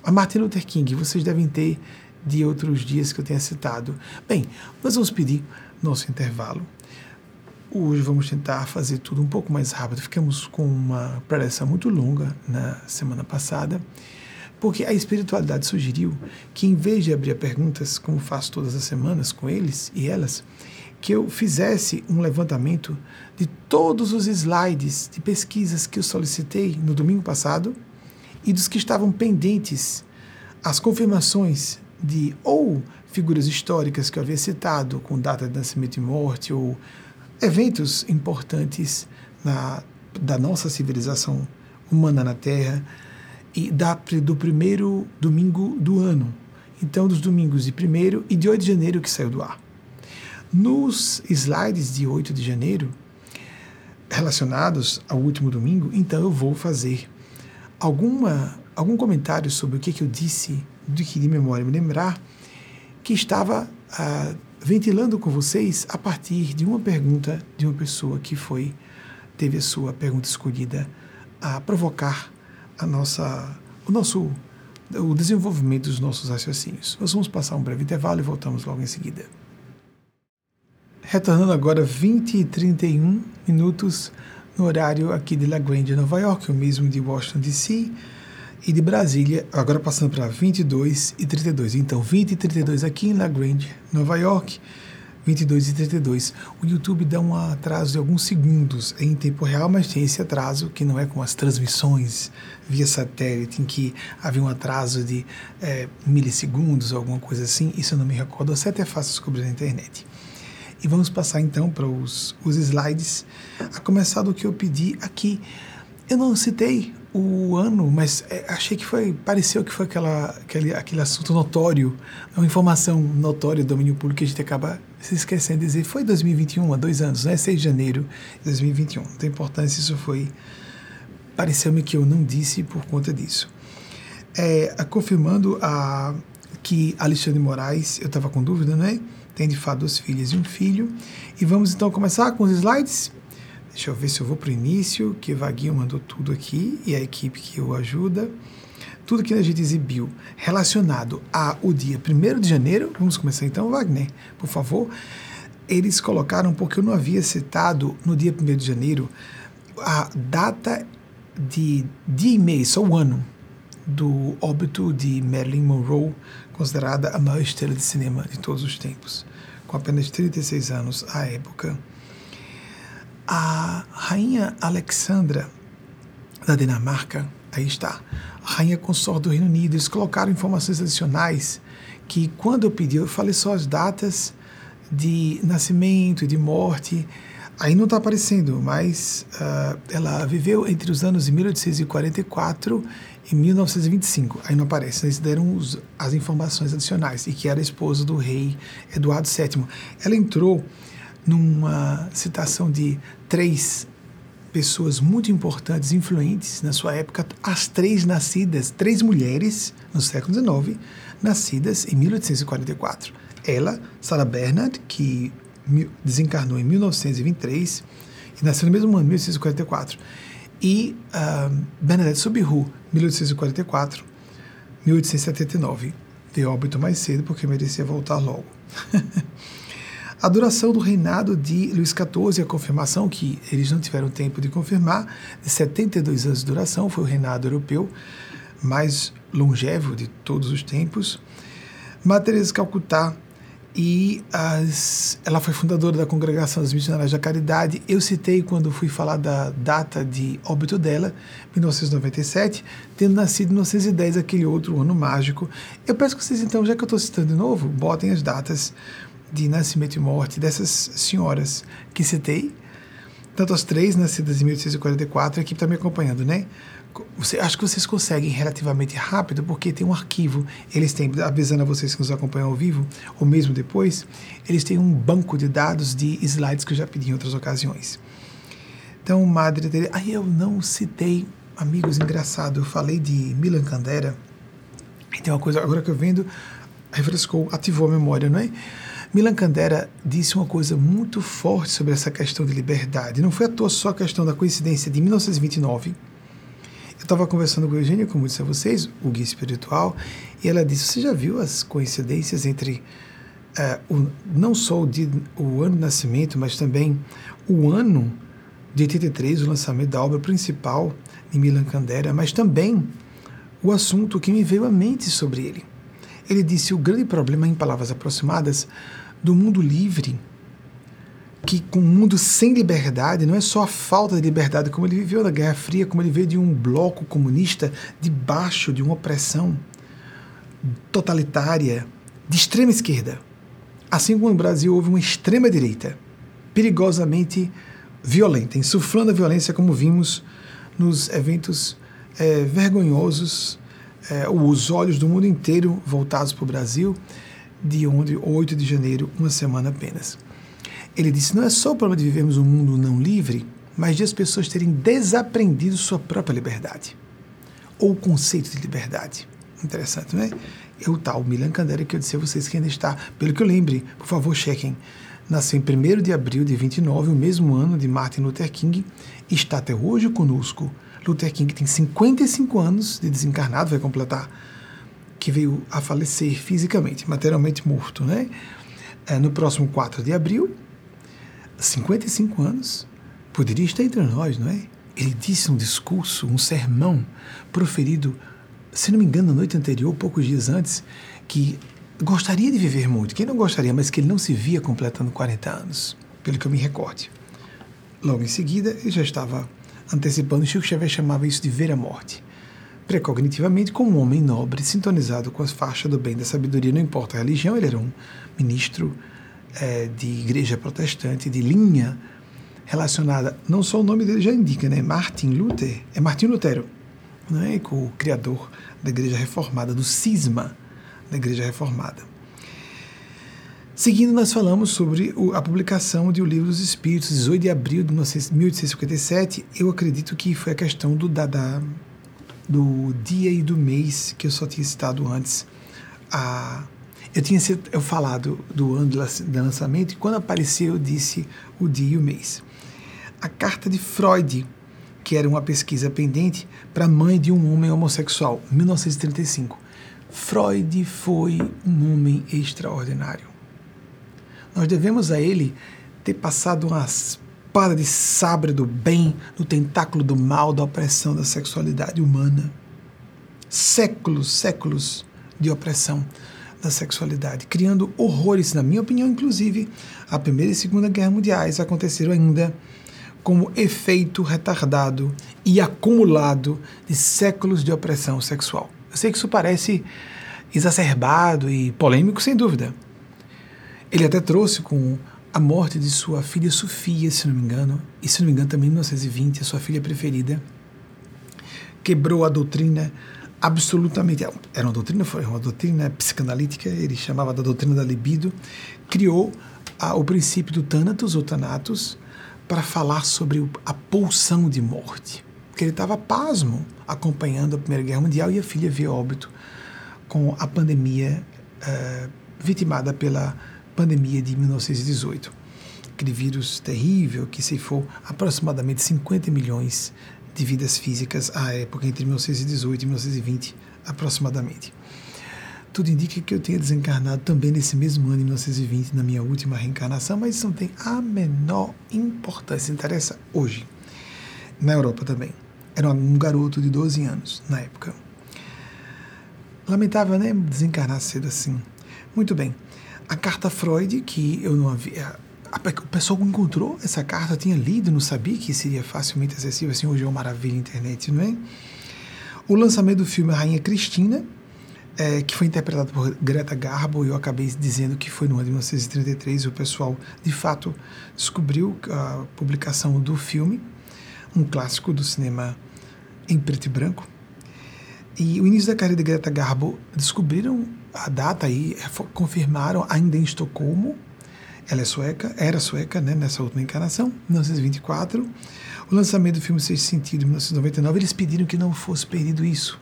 A Martin Luther King, vocês devem ter de outros dias que eu tenha citado. Bem, nós vamos pedir nosso intervalo. Hoje vamos tentar fazer tudo um pouco mais rápido. Ficamos com uma preleção muito longa na semana passada, porque a espiritualidade sugeriu que, em vez de abrir perguntas, como faço todas as semanas com eles e elas, que eu fizesse um levantamento de todos os slides de pesquisas que eu solicitei no domingo passado e dos que estavam pendentes, as confirmações de ou figuras históricas que eu havia citado, com data de nascimento e morte, ou eventos importantes na, da nossa civilização humana na Terra, e da, do primeiro domingo do ano. Então, dos domingos de 1 e de 8 de janeiro que saiu do ar. Nos slides de 8 de janeiro, relacionados ao último domingo, então eu vou fazer alguma, algum comentário sobre o que, que eu disse, do que de memória me lembrar, que estava ah, ventilando com vocês a partir de uma pergunta de uma pessoa que foi teve a sua pergunta escolhida a provocar a nossa o nosso o desenvolvimento dos nossos raciocínios. Nós vamos passar um breve intervalo e voltamos logo em seguida. Retornando agora 20 e 31 minutos no horário aqui de La Grande, Nova York, o mesmo de Washington DC e de Brasília, agora passando para 22 e 32. Então, 20 e 32 aqui em La Grande, Nova York, 22 e 32. O YouTube dá um atraso de alguns segundos em tempo real, mas tem esse atraso que não é com as transmissões via satélite, em que havia um atraso de é, milissegundos ou alguma coisa assim. Isso eu não me recordo, até é fácil descobrir na internet. E vamos passar então para os, os slides, a começar do que eu pedi aqui. Eu não citei o ano, mas é, achei que foi, pareceu que foi aquela, aquele, aquele assunto notório, uma informação notória do domínio público que a gente acaba se esquecendo de dizer. Foi 2021, há dois anos, né? 6 de janeiro de 2021. Não tem importância, isso foi. Pareceu-me que eu não disse por conta disso. É, confirmando a, que Alexandre Moraes, eu estava com dúvida, não é? tem de fato duas filhas e um filho. E vamos então começar com os slides. Deixa eu ver se eu vou para o início, que Vaguinho mandou tudo aqui e a equipe que o ajuda. Tudo que a gente exibiu relacionado ao dia 1 de janeiro. Vamos começar então, Wagner, por favor. Eles colocaram, porque eu não havia citado no dia 1 de janeiro, a data de dia e mês, só o ano, do óbito de Marilyn Monroe, considerada a maior estrela de cinema de todos os tempos, com apenas 36 anos à época. A rainha Alexandra da Dinamarca, aí está, a rainha consorte do Reino Unido, eles colocaram informações adicionais que quando eu pedi, eu falei só as datas de nascimento e de morte, aí não está aparecendo, mas uh, ela viveu entre os anos de 1844 em 1925. Aí não aparece, eles deram os, as informações adicionais, e que era esposa do rei Eduardo VII. Ela entrou numa citação de três pessoas muito importantes, influentes na sua época, as três nascidas, três mulheres no século XIX, nascidas em 1844. Ela, Sarah Bernard, que desencarnou em 1923 e nasceu no mesmo ano, 1844 e uh, Bernadette Subiru, 1844, 1879. Veio óbito mais cedo porque merecia voltar logo. A duração do reinado de Luís XIV, a confirmação que eles não tiveram tempo de confirmar, de 72 anos de duração, foi o reinado europeu mais longevo de todos os tempos. De Calcutá e as, ela foi fundadora da Congregação dos Missionários da Caridade. Eu citei quando fui falar da data de óbito dela, 1997, tendo nascido em 1910, aquele outro ano mágico. Eu peço que vocês, então, já que eu estou citando de novo, botem as datas de nascimento e morte dessas senhoras que citei, tanto as três nascidas em 1844, a equipe está me acompanhando, né? Você, acho que vocês conseguem relativamente rápido, porque tem um arquivo, eles têm, avisando a vocês que nos acompanham ao vivo, ou mesmo depois, eles têm um banco de dados de slides que eu já pedi em outras ocasiões. Então, Madre dele. Aí eu não citei, amigos, engraçado, eu falei de Milan Kundera, e tem uma coisa, agora que eu vendo, refrescou, ativou a memória, não é? Milan Kundera disse uma coisa muito forte sobre essa questão de liberdade. Não foi à toa só a questão da coincidência de 1929 eu estava conversando com a Eugênia, como disse a vocês, o guia espiritual, e ela disse: Você já viu as coincidências entre uh, o, não só o, o ano de nascimento, mas também o ano de 83, o lançamento da obra principal de Milan Kundera, mas também o assunto que me veio à mente sobre ele. Ele disse: O grande problema, em palavras aproximadas, do mundo livre que com um mundo sem liberdade, não é só a falta de liberdade, como ele viveu na Guerra Fria, como ele veio de um bloco comunista debaixo de uma opressão totalitária de extrema esquerda. Assim como no Brasil houve uma extrema direita perigosamente violenta, insuflando a violência, como vimos nos eventos é, vergonhosos, é, os olhos do mundo inteiro voltados para o Brasil, de onde 8 de janeiro, uma semana apenas. Ele disse: não é só o problema de vivermos um mundo não livre, mas de as pessoas terem desaprendido sua própria liberdade, ou o conceito de liberdade. Interessante, não é? É o tal Milan Kundera que eu disse a vocês que ainda está, pelo que eu lembre, por favor, chequem. Nasceu em 1 de abril de 29, o mesmo ano de Martin Luther King, está até hoje conosco. Luther King tem 55 anos de desencarnado, vai completar, que veio a falecer fisicamente, materialmente morto, né? É, no próximo 4 de abril, 55 anos, poderia estar entre nós, não é? Ele disse um discurso, um sermão proferido, se não me engano, na noite anterior, poucos dias antes, que gostaria de viver muito. Quem não gostaria, mas que ele não se via completando 40 anos, pelo que eu me recorde. Logo em seguida, ele já estava antecipando, Chico Xavier chamava isso de ver a morte. Precognitivamente, como um homem nobre, sintonizado com as faixas do bem da sabedoria, não importa a religião, ele era um ministro é, de igreja protestante, de linha relacionada, não só o nome dele já indica, né? Martin Luther, é Martin Lutero, não é? o criador da igreja reformada, do cisma da igreja reformada. Seguindo, nós falamos sobre a publicação de O Livro dos Espíritos, 18 de abril de 1857. Eu acredito que foi a questão do, da, da, do dia e do mês que eu só tinha citado antes. A eu tinha eu falado do ano de lançamento e quando apareceu eu disse o dia e o mês. A carta de Freud, que era uma pesquisa pendente para a mãe de um homem homossexual, 1935. Freud foi um homem extraordinário. Nós devemos a ele ter passado uma espada de sabre do bem no tentáculo do mal, da opressão da sexualidade humana. Séculos, séculos de opressão da sexualidade, criando horrores, na minha opinião, inclusive, a Primeira e Segunda Guerra Mundiais aconteceram ainda como efeito retardado e acumulado de séculos de opressão sexual. Eu sei que isso parece exacerbado e polêmico, sem dúvida. Ele até trouxe com a morte de sua filha Sofia, se não me engano, e se não me engano também em 1920, a sua filha preferida, quebrou a doutrina absolutamente. Era uma doutrina, foi uma doutrina psicanalítica, ele chamava da doutrina da libido, criou a, o princípio do Thanatos ou Thanatos para falar sobre a pulsão de morte. Porque ele estava pasmo acompanhando a Primeira Guerra Mundial e a filha veio óbito com a pandemia, uh, vitimada pela pandemia de 1918. Aquele vírus terrível que ceifou aproximadamente 50 milhões de vidas físicas à época, entre 1918 e 1920 aproximadamente. tudo indica que eu tenha desencarnado também nesse mesmo ano, em 1920, na minha última reencarnação, mas isso não tem a menor importância. Interessa hoje. Na Europa também. Era um garoto de 12 anos na época. Lamentável, né? Desencarnar cedo assim. Muito bem. A carta Freud, que eu não havia. O pessoal encontrou essa carta, tinha lido, não sabia que seria facilmente acessível assim. Hoje é uma maravilha a internet, não é? O lançamento do filme Rainha Cristina, é, que foi interpretado por Greta Garbo, e eu acabei dizendo que foi no ano de 1933, o pessoal de fato descobriu a publicação do filme, um clássico do cinema em preto e branco. E o início da carreira de Greta Garbo descobriram a data aí, confirmaram ainda em Estocolmo. Ela é sueca, era sueca né, nessa última encarnação, 1924. O lançamento do filme Sexto Sentido, em 1999, eles pediram que não fosse perdido isso,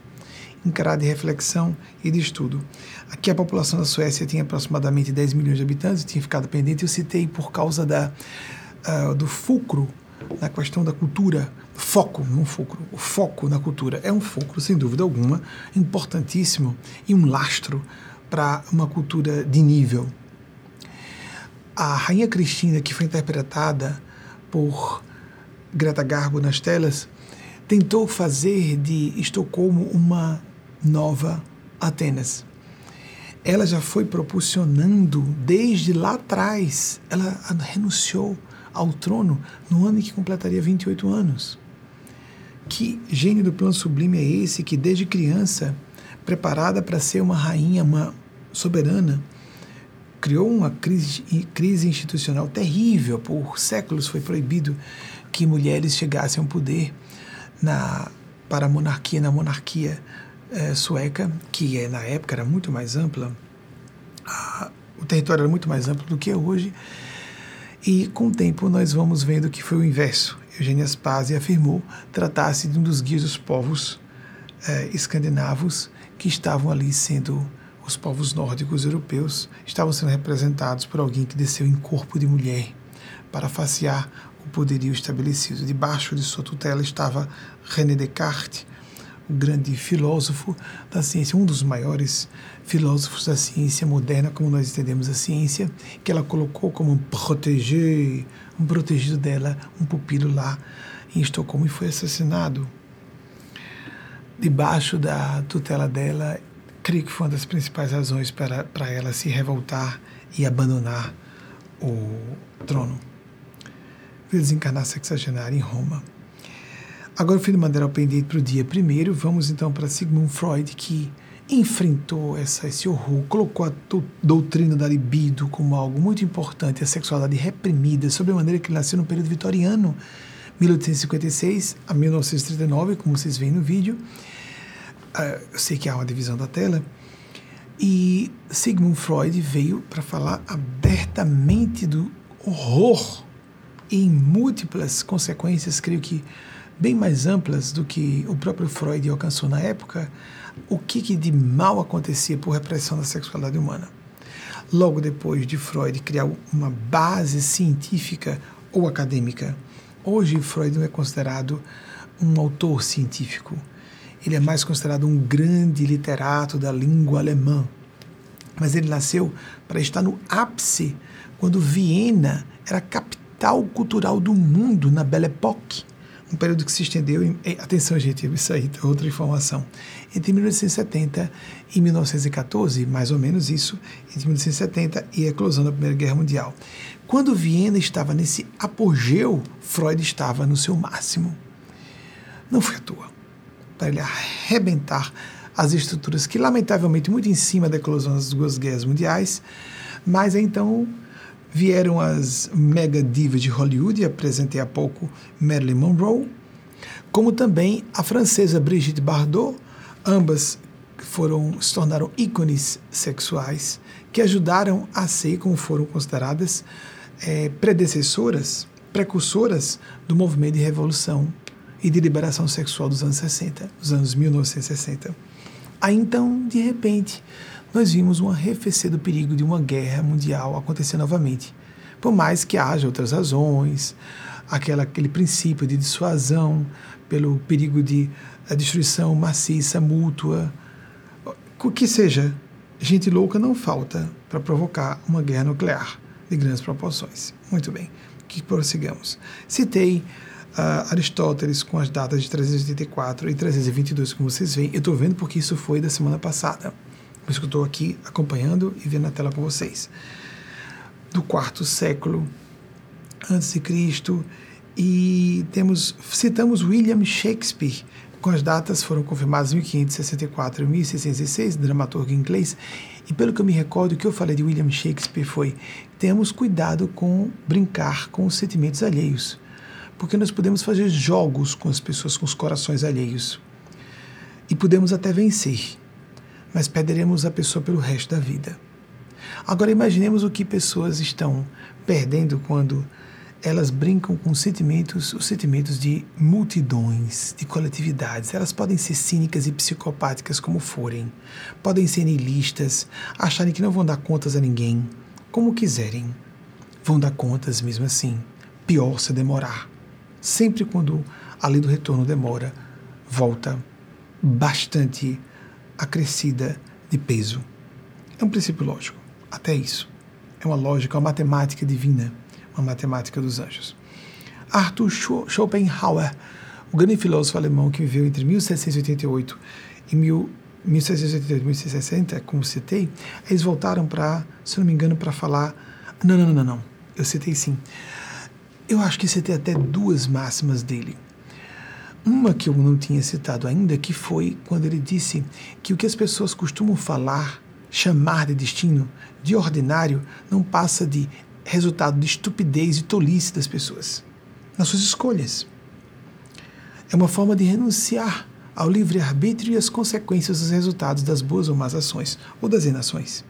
encarado de reflexão e de estudo. Aqui a população da Suécia tinha aproximadamente 10 milhões de habitantes, tinha ficado pendente, eu citei por causa da, uh, do fulcro na questão da cultura, foco, não fulcro, o foco na cultura é um fulcro, sem dúvida alguma, importantíssimo e um lastro para uma cultura de nível. A Rainha Cristina, que foi interpretada por Greta Garbo nas telas, tentou fazer de Estocolmo uma nova Atenas. Ela já foi proporcionando desde lá atrás, ela renunciou ao trono no ano em que completaria 28 anos. Que gênio do plano sublime é esse que, desde criança, preparada para ser uma rainha, uma soberana, criou uma crise, crise institucional terrível. Por séculos foi proibido que mulheres chegassem ao poder na, para a monarquia, na monarquia é, sueca, que é, na época era muito mais ampla, a, o território era muito mais amplo do que é hoje, e com o tempo nós vamos vendo que foi o inverso. Eugênia Spazia afirmou tratar-se de um dos guias dos povos é, escandinavos que estavam ali sendo os povos nórdicos europeus estavam sendo representados por alguém que desceu em corpo de mulher para facear o poderio estabelecido. Debaixo de sua tutela estava René Descartes, o grande filósofo da ciência, um dos maiores filósofos da ciência moderna, como nós entendemos a ciência, que ela colocou como protégé, um protegido dela, um pupilo lá em Estocolmo e foi assassinado. Debaixo da tutela dela, creio que foi uma das principais razões para, para ela se revoltar e abandonar o trono. Veio desencarnar sexagenária em Roma. Agora o filho de Mandela pendente para o dia primeiro. Vamos então para Sigmund Freud, que enfrentou essa, esse horror, colocou a doutrina da libido como algo muito importante, a sexualidade reprimida, sobre a maneira que nasceu no período vitoriano, 1856 a 1939, como vocês veem no vídeo. Uh, eu sei que há uma divisão da tela. E Sigmund Freud veio para falar abertamente do horror em múltiplas consequências, creio que bem mais amplas do que o próprio Freud alcançou na época, o que, que de mal acontecia por repressão da sexualidade humana. Logo depois de Freud criar uma base científica ou acadêmica, hoje Freud não é considerado um autor científico. Ele é mais considerado um grande literato da língua alemã. Mas ele nasceu para estar no ápice quando Viena era capital cultural do mundo na Belle Époque um período que se estendeu, em, atenção gente, isso aí é outra informação, entre 1970 e 1914, mais ou menos isso, entre 1970 e a eclosão da Primeira Guerra Mundial. Quando Viena estava nesse apogeu, Freud estava no seu máximo. Não foi à toa. Para ele arrebentar as estruturas que, lamentavelmente, muito em cima da eclosão das duas guerras mundiais, mas então vieram as mega divas de Hollywood, apresentei há pouco Marilyn Monroe, como também a francesa Brigitte Bardot, ambas foram se tornaram ícones sexuais que ajudaram a ser, como foram consideradas, é, predecessoras, precursoras do movimento de revolução e de liberação sexual dos anos 60, dos anos 1960. Aí então, de repente, nós vimos um arrefecer do perigo de uma guerra mundial acontecer novamente. Por mais que haja outras razões, aquela, aquele princípio de dissuasão pelo perigo de destruição maciça, mútua, o que seja, gente louca não falta para provocar uma guerra nuclear de grandes proporções. Muito bem, que prossigamos. Citei uh, Aristóteles com as datas de 384 e 322, como vocês veem. Eu estou vendo porque isso foi da semana passada. Por isso que eu estou aqui acompanhando e vendo na tela com vocês. Do quarto século antes de Cristo e temos citamos William Shakespeare com as datas foram confirmadas em 1564 e 1606, dramaturgo inglês. E pelo que eu me recordo, o que eu falei de William Shakespeare foi: temos cuidado com brincar com os sentimentos alheios, porque nós podemos fazer jogos com as pessoas com os corações alheios e podemos até vencer, mas perderemos a pessoa pelo resto da vida. Agora imaginemos o que pessoas estão perdendo quando elas brincam com sentimentos, os sentimentos de multidões, de coletividades. Elas podem ser cínicas e psicopáticas como forem, podem ser nihilistas, acharem que não vão dar contas a ninguém, como quiserem. Vão dar contas mesmo assim. Pior se demorar. Sempre quando a lei do retorno demora, volta bastante acrescida de peso. É um princípio lógico, até isso. É uma lógica, uma matemática divina a matemática dos anjos. Arthur Schopenhauer, o grande filósofo alemão que viveu entre 1788 e 1788 e 1760, como citei, eles voltaram para, se não me engano, para falar. Não, não, não, não, eu citei sim. Eu acho que citei até duas máximas dele. Uma que eu não tinha citado ainda, que foi quando ele disse que o que as pessoas costumam falar, chamar de destino, de ordinário, não passa de resultado de estupidez e tolice das pessoas, nas suas escolhas. É uma forma de renunciar ao livre-arbítrio e às consequências dos resultados das boas ou más ações, ou das inações.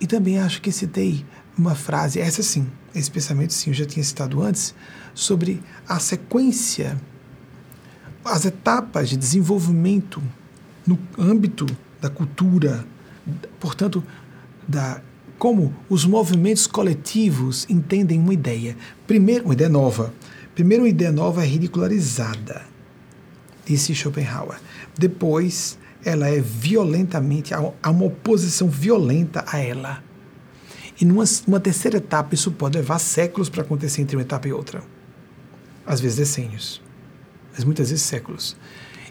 E também acho que citei uma frase, essa sim, esse pensamento sim, eu já tinha citado antes, sobre a sequência, as etapas de desenvolvimento no âmbito da cultura, portanto, da como os movimentos coletivos entendem uma ideia. Primeiro, uma ideia nova. Primeiro, uma ideia nova é ridicularizada, disse Schopenhauer. Depois, ela é violentamente, há uma oposição violenta a ela. E numa uma terceira etapa, isso pode levar séculos para acontecer entre uma etapa e outra. Às vezes decênios, mas muitas vezes séculos.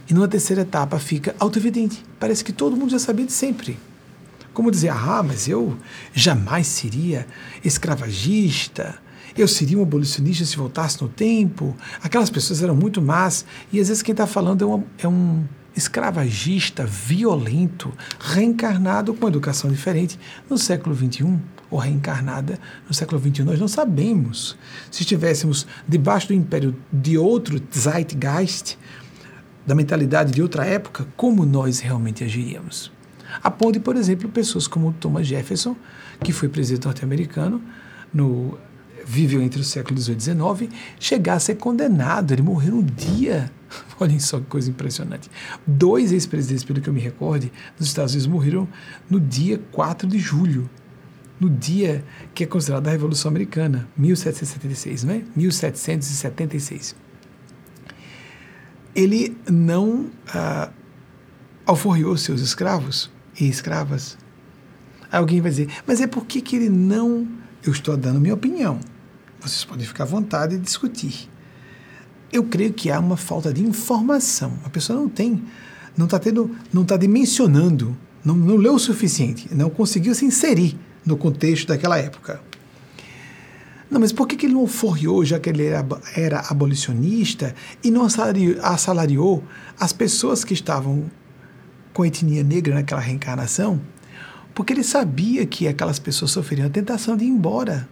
E numa terceira etapa fica autoevidente. Parece que todo mundo já sabia de sempre. Como dizer, ah, mas eu jamais seria escravagista, eu seria um abolicionista se voltasse no tempo. Aquelas pessoas eram muito más. E às vezes quem está falando é, uma, é um escravagista violento, reencarnado com uma educação diferente no século XXI, ou reencarnada no século XXI. Nós não sabemos. Se estivéssemos debaixo do império de outro Zeitgeist, da mentalidade de outra época, como nós realmente agiríamos? A ponto de, por exemplo, pessoas como Thomas Jefferson, que foi presidente norte-americano, no, viveu entre o século XVIII e XIX, chegar a ser condenado. Ele morreu no dia. Olhem só que coisa impressionante. Dois ex-presidentes, pelo que eu me recorde, nos Estados Unidos morreram no dia 4 de julho, no dia que é considerado a Revolução Americana, 1776, não é? 1776. Ele não ah, alforriou seus escravos, e escravas. Alguém vai dizer, mas é por que, que ele não. Eu estou dando minha opinião. Vocês podem ficar à vontade de discutir. Eu creio que há uma falta de informação. A pessoa não tem, não está tendo, não está dimensionando, não, não leu o suficiente, não conseguiu se inserir no contexto daquela época. Não, mas por que, que ele não forriou, já que ele era, era abolicionista, e não assalariou, assalariou as pessoas que estavam com etnia negra naquela reencarnação, porque ele sabia que aquelas pessoas sofreriam a tentação de ir embora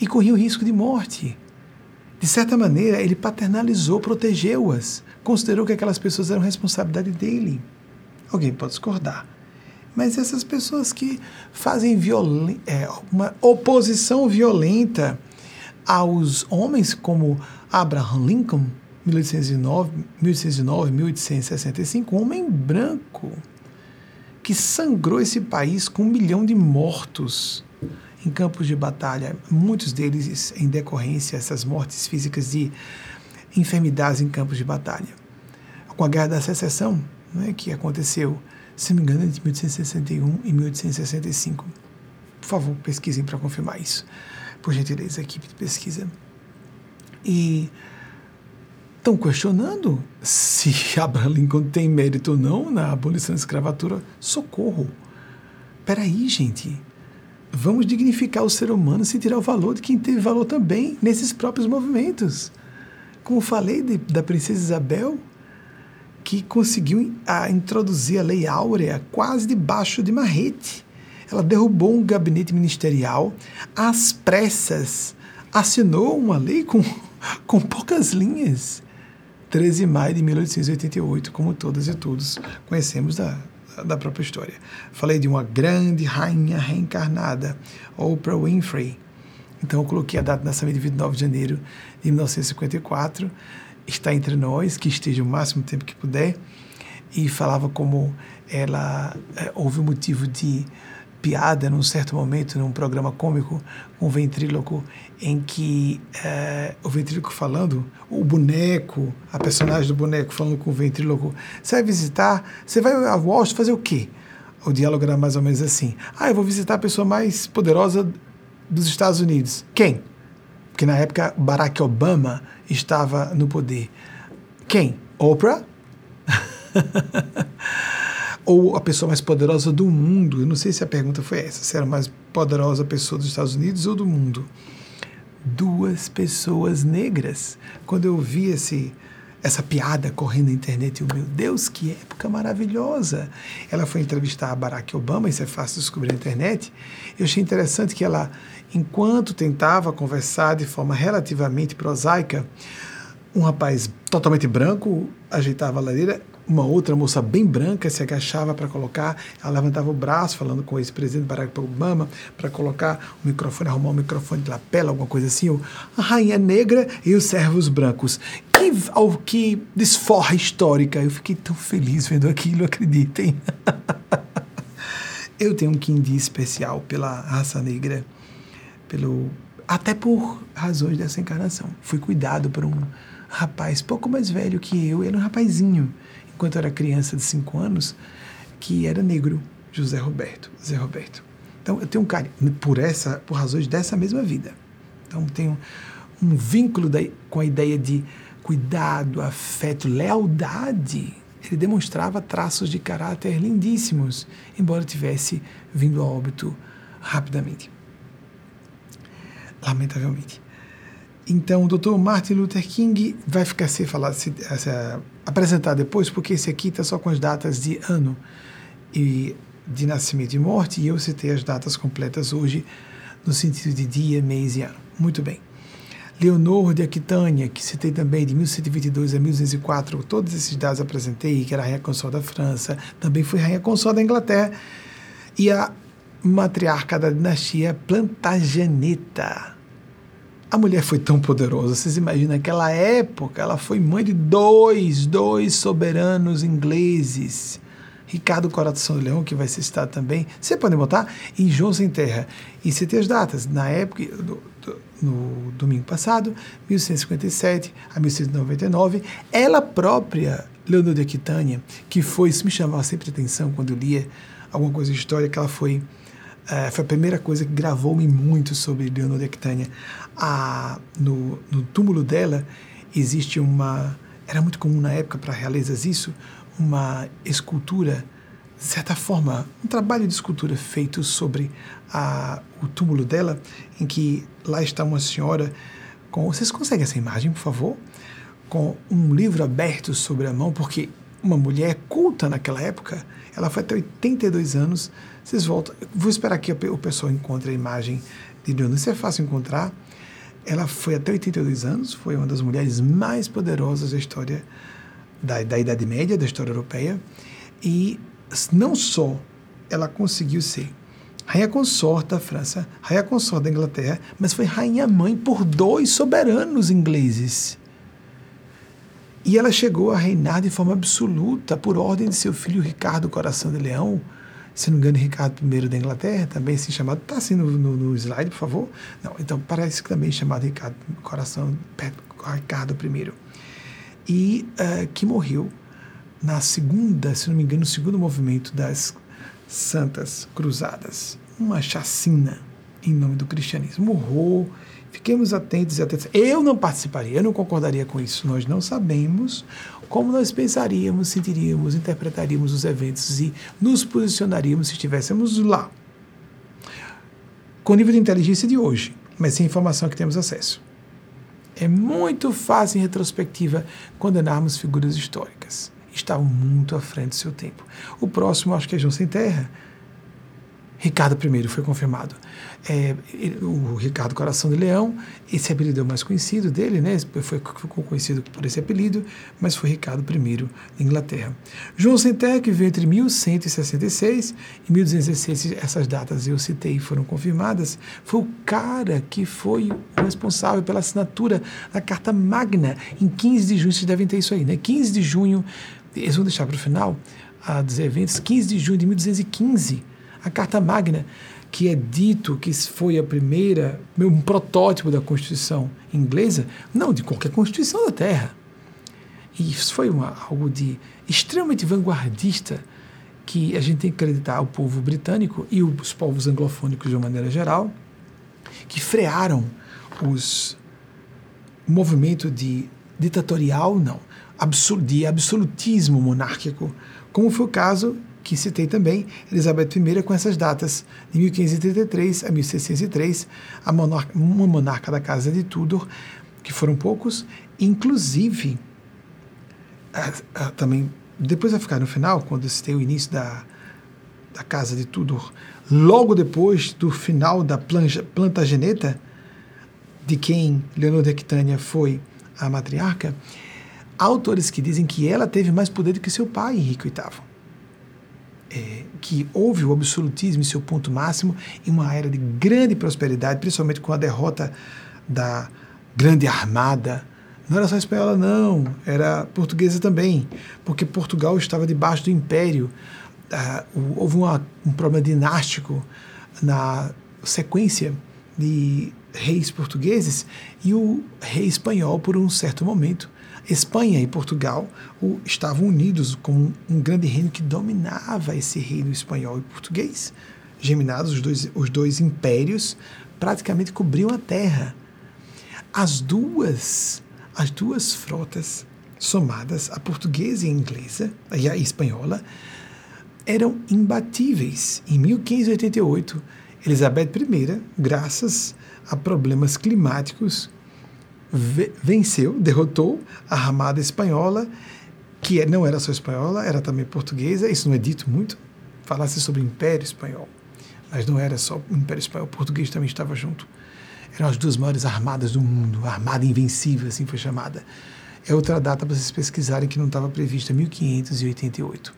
e corriam risco de morte. De certa maneira, ele paternalizou, protegeu-as, considerou que aquelas pessoas eram responsabilidade dele. Alguém pode discordar. Mas essas pessoas que fazem é, uma oposição violenta aos homens como Abraham Lincoln, 1809, 1809, 1865, um homem branco que sangrou esse país com um milhão de mortos em campos de batalha, muitos deles em decorrência dessas mortes físicas de enfermidades em campos de batalha. Com a Guerra da Secessão, né, que aconteceu se não me engano, entre 1861 e 1865. Por favor, pesquisem para confirmar isso. Por gentileza, equipe de pesquisa. E estão questionando se Abraham Lincoln tem mérito ou não na abolição da escravatura. Socorro! Peraí, gente. Vamos dignificar o ser humano sem tirar o valor de quem teve valor também nesses próprios movimentos. Como falei de, da princesa Isabel, que conseguiu a, introduzir a lei áurea quase debaixo de marrete. Ela derrubou um gabinete ministerial, às pressas, assinou uma lei com, com poucas linhas. 13 de maio de 1888, como todas e todos conhecemos da, da própria história. Falei de uma grande rainha reencarnada, Oprah Winfrey. Então eu coloquei a data de nascimento de 29 de janeiro de 1954. Está entre nós, que esteja o máximo tempo que puder. E falava como ela é, houve um motivo de piada num certo momento, num programa cômico, um ventríloco, em que é, o ventríloco falando, o boneco, a personagem do boneco falando com o ventríloco, você vai visitar, você vai a Wall Street fazer o quê? O diálogo era mais ou menos assim: ah, eu vou visitar a pessoa mais poderosa dos Estados Unidos. Quem? Porque na época Barack Obama estava no poder. Quem? Oprah? ou a pessoa mais poderosa do mundo. Eu não sei se a pergunta foi essa, se era a mais poderosa pessoa dos Estados Unidos ou do mundo. Duas pessoas negras. Quando eu vi esse, essa piada correndo na internet, eu, meu Deus, que época maravilhosa! Ela foi entrevistar a Barack Obama, isso é fácil descobrir na internet. Eu achei interessante que ela, enquanto tentava conversar de forma relativamente prosaica, um rapaz totalmente branco ajeitava a lareira, uma outra moça bem branca se agachava para colocar, ela levantava o braço falando com o ex-presidente Barack Obama para colocar o microfone, arrumar o microfone de lapela, alguma coisa assim, ou a rainha negra e os servos brancos. Que, ao, que desforra histórica. Eu fiquei tão feliz vendo aquilo, acreditem. Eu tenho um quindi especial pela raça negra, pelo até por razões dessa encarnação. Fui cuidado por um rapaz pouco mais velho que eu, era um rapazinho eu era criança de 5 anos, que era negro, José Roberto, Zé Roberto. Então eu tenho um carinho por essa, por razões dessa mesma vida. Então tenho um vínculo da, com a ideia de cuidado, afeto, lealdade. Ele demonstrava traços de caráter lindíssimos, embora tivesse vindo a óbito rapidamente. Lamentavelmente. Então, o Dr. Martin Luther King vai ficar sem falar, se, se, apresentar depois, porque esse aqui está só com as datas de ano e de nascimento e morte, e eu citei as datas completas hoje no sentido de dia, mês e ano. Muito bem. Leonor de Aquitânia, que citei também de 1122 a 1204, todos esses dados apresentei, que era a rainha consorte da França, também foi rainha consorte da Inglaterra, e a matriarca da dinastia Plantageneta a mulher foi tão poderosa, vocês imaginam, naquela época ela foi mãe de dois, dois soberanos ingleses. Ricardo Coração do Leão, que vai ser citado também. Você pode botar em João Sem Terra. E tem as datas. Na época, do, do, no domingo passado, 1157 a 1699, ela própria, Leonor de Aquitânia, que foi, isso me chamava sempre atenção quando eu lia alguma coisa de história, que ela foi é, foi a primeira coisa que gravou-me muito sobre Leonor de Aquitânia. A, no, no túmulo dela existe uma. Era muito comum na época para realezas isso, uma escultura, de certa forma, um trabalho de escultura feito sobre a, o túmulo dela, em que lá está uma senhora com. Vocês conseguem essa imagem, por favor? Com um livro aberto sobre a mão, porque uma mulher culta naquela época, ela foi até 82 anos vocês voltam. Vou esperar que o pessoal encontre a imagem de Leonor. Isso é fácil encontrar. Ela foi até 82 anos, foi uma das mulheres mais poderosas da história da, da Idade Média, da história europeia. E não só ela conseguiu ser rainha consorte da França, rainha consorte da Inglaterra, mas foi rainha mãe por dois soberanos ingleses. E ela chegou a reinar de forma absoluta por ordem de seu filho Ricardo Coração de Leão, se não me engano, Ricardo I da Inglaterra, também assim chamado, está assim no, no, no, slide, por favor? Não, então parece que também é chamado Ricardo, coração, Ricardo I. E uh, que morreu na segunda, se não me engano, no segundo movimento das Santas Cruzadas. Uma chacina em nome do cristianismo. Horror. Fiquemos atentos e atentos. Eu não participaria, eu não concordaria com isso. Nós não sabemos como nós pensaríamos, sentiríamos, interpretaríamos os eventos e nos posicionaríamos se estivéssemos lá. Com o nível de inteligência de hoje, mas sem informação que temos acesso. É muito fácil, em retrospectiva, condenarmos figuras históricas. Estavam muito à frente do seu tempo. O próximo, acho que é João Sem Terra. Ricardo I foi confirmado é, o Ricardo Coração de Leão, esse apelido é o mais conhecido dele, né? Foi, ficou conhecido por esse apelido, mas foi Ricardo I da Inglaterra. João Senterra, que veio entre 1166 e 1216, essas datas eu citei foram confirmadas, foi o cara que foi o responsável pela assinatura da Carta Magna em 15 de junho, vocês devem ter isso aí, né? 15 de junho, eles vão deixar para o final a dos eventos, 15 de junho de 1215, a Carta Magna que é dito que foi a primeira, um protótipo da Constituição inglesa, não, de qualquer Constituição da Terra. E isso foi uma, algo de extremamente vanguardista que a gente tem que acreditar ao povo britânico e os povos anglofônicos de uma maneira geral, que frearam os movimento de ditatorial, não, de absolutismo monárquico, como foi o caso que citei também, Elizabeth I, com essas datas, de 1533 a 1603, a monarca, uma monarca da Casa de Tudor, que foram poucos, inclusive, a, a, também, depois vai ficar no final, quando citei o início da, da Casa de Tudor, logo depois do final da planja, Plantageneta, de quem Leonor de Aquitânia foi a matriarca, autores que dizem que ela teve mais poder do que seu pai, Henrique VIII é, que houve o absolutismo em seu ponto máximo em uma era de grande prosperidade, principalmente com a derrota da Grande Armada. Não era só espanhola, não, era portuguesa também, porque Portugal estava debaixo do império. Ah, houve uma, um problema dinástico na sequência de reis portugueses e o rei espanhol, por um certo momento, Espanha e Portugal o, estavam unidos como um grande reino que dominava esse reino espanhol e português. Geminados, os dois, os dois impérios praticamente cobriam a terra. As duas, as duas frotas somadas, a portuguesa e a inglesa, e a espanhola, eram imbatíveis. Em 1588, Elizabeth I, graças a problemas climáticos, venceu, derrotou a Armada Espanhola, que é, não era só espanhola, era também portuguesa. Isso não é dito muito. Falasse sobre o Império Espanhol, mas não era só o Império Espanhol, o português também estava junto. Eram as duas maiores armadas do mundo, a Armada Invencível, assim foi chamada. É outra data para vocês pesquisarem que não estava prevista, 1588.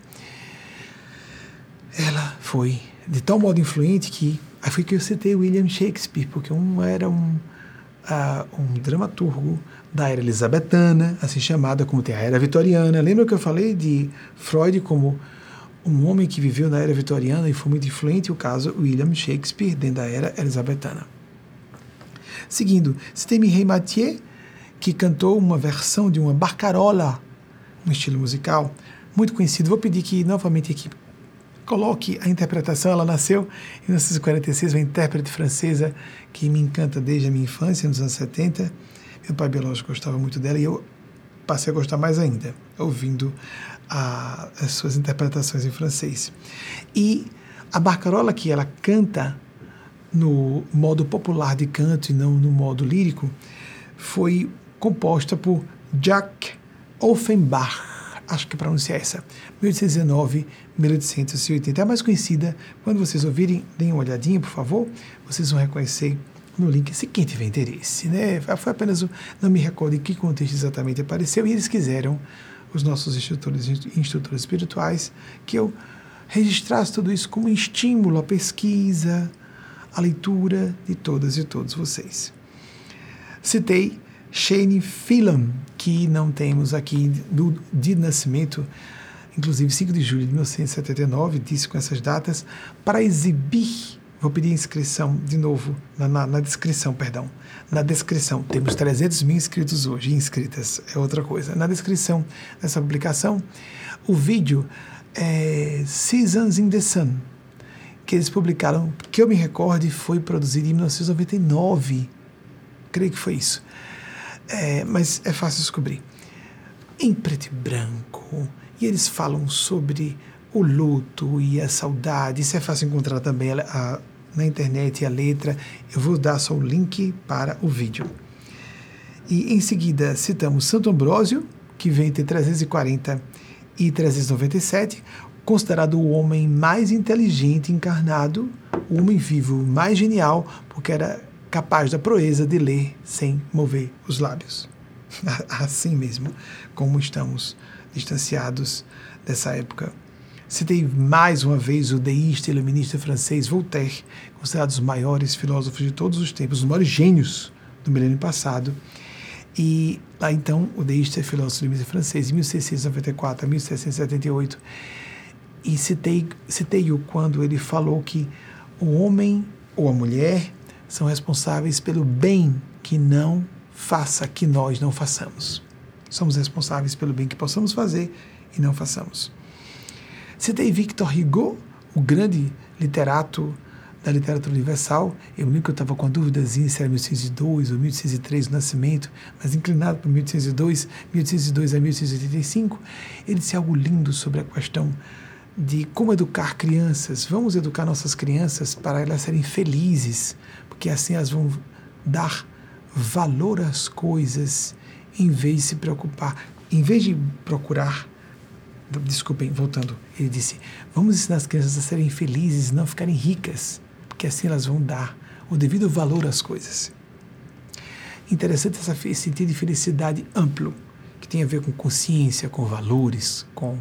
Ela foi de tal modo influente que aí foi que eu citei William Shakespeare, porque um era um uh, um dramaturgo da era elisabetana, assim chamada, como tem a era vitoriana. Lembra que eu falei de Freud como um homem que viveu na era vitoriana e foi muito influente, o caso William Shakespeare, dentro da era elisabetana. Seguindo, você tem Mathieu, que cantou uma versão de uma barcarola, um estilo musical muito conhecido. Vou pedir que novamente aqui coloque a interpretação. Ela nasceu em 1946, uma intérprete francesa que me encanta desde a minha infância, nos anos 70. Meu pai biológico gostava muito dela e eu passei a gostar mais ainda, ouvindo a, as suas interpretações em francês. E a barcarola que ela canta no modo popular de canto e não no modo lírico, foi composta por Jacques Offenbach acho que pronunciar essa, 1819, 1880. É a mais conhecida. Quando vocês ouvirem, deem uma olhadinha, por favor. Vocês vão reconhecer no link, se quem tiver interesse. Né? Foi apenas, não me recordo em que contexto exatamente apareceu, e eles quiseram, os nossos instrutores, instrutores espirituais, que eu registrasse tudo isso como estímulo à pesquisa, à leitura de todas e todos vocês. Citei Shane Phelan, que não temos aqui do, de nascimento, inclusive 5 de julho de 1979, disse com essas datas, para exibir Vou pedir inscrição de novo, na, na, na, descrição, perdão. Na descrição, temos 300 mil inscritos hoje, inscritas, é outra coisa. Na descrição dessa publicação, o vídeo é Seasons in the Sun, que eles publicaram, que eu me recorde, foi produzido em 1999. Creio que foi isso. É, mas é fácil descobrir. Em preto e branco. E eles falam sobre o luto e a saudade. Isso é fácil encontrar também a, a, na internet a letra. Eu vou dar só o link para o vídeo. E em seguida citamos Santo Ambrósio, que vem entre 340 e 397, considerado o homem mais inteligente encarnado, o homem vivo mais genial, porque era capaz da proeza de ler sem mover os lábios. Assim mesmo, como estamos distanciados dessa época. Citei mais uma vez o deísta e iluminista francês Voltaire, considerado os maiores filósofos de todos os tempos, os maiores gênios do milênio passado. E lá então, o deísta e filósofo iluminista francês, em 1694 a 1778, e citei-o citei quando ele falou que o homem ou a mulher são responsáveis pelo bem que não faça que nós não façamos. Somos responsáveis pelo bem que possamos fazer e não façamos. Citei Victor Hugo, o grande literato da literatura universal. Eu lembro que eu estava com a dúvidazinha se era 1802 ou 1803 o nascimento, mas inclinado para 1802, 1802 a 1885. Ele disse algo lindo sobre a questão de como educar crianças. Vamos educar nossas crianças para elas serem felizes, porque assim elas vão dar valor às coisas em vez de se preocupar, em vez de procurar desculpem, voltando, ele disse: vamos ensinar as crianças a serem felizes, não ficarem ricas, porque assim elas vão dar o devido valor às coisas. Interessante essa, esse sentido de felicidade amplo, que tem a ver com consciência, com valores, com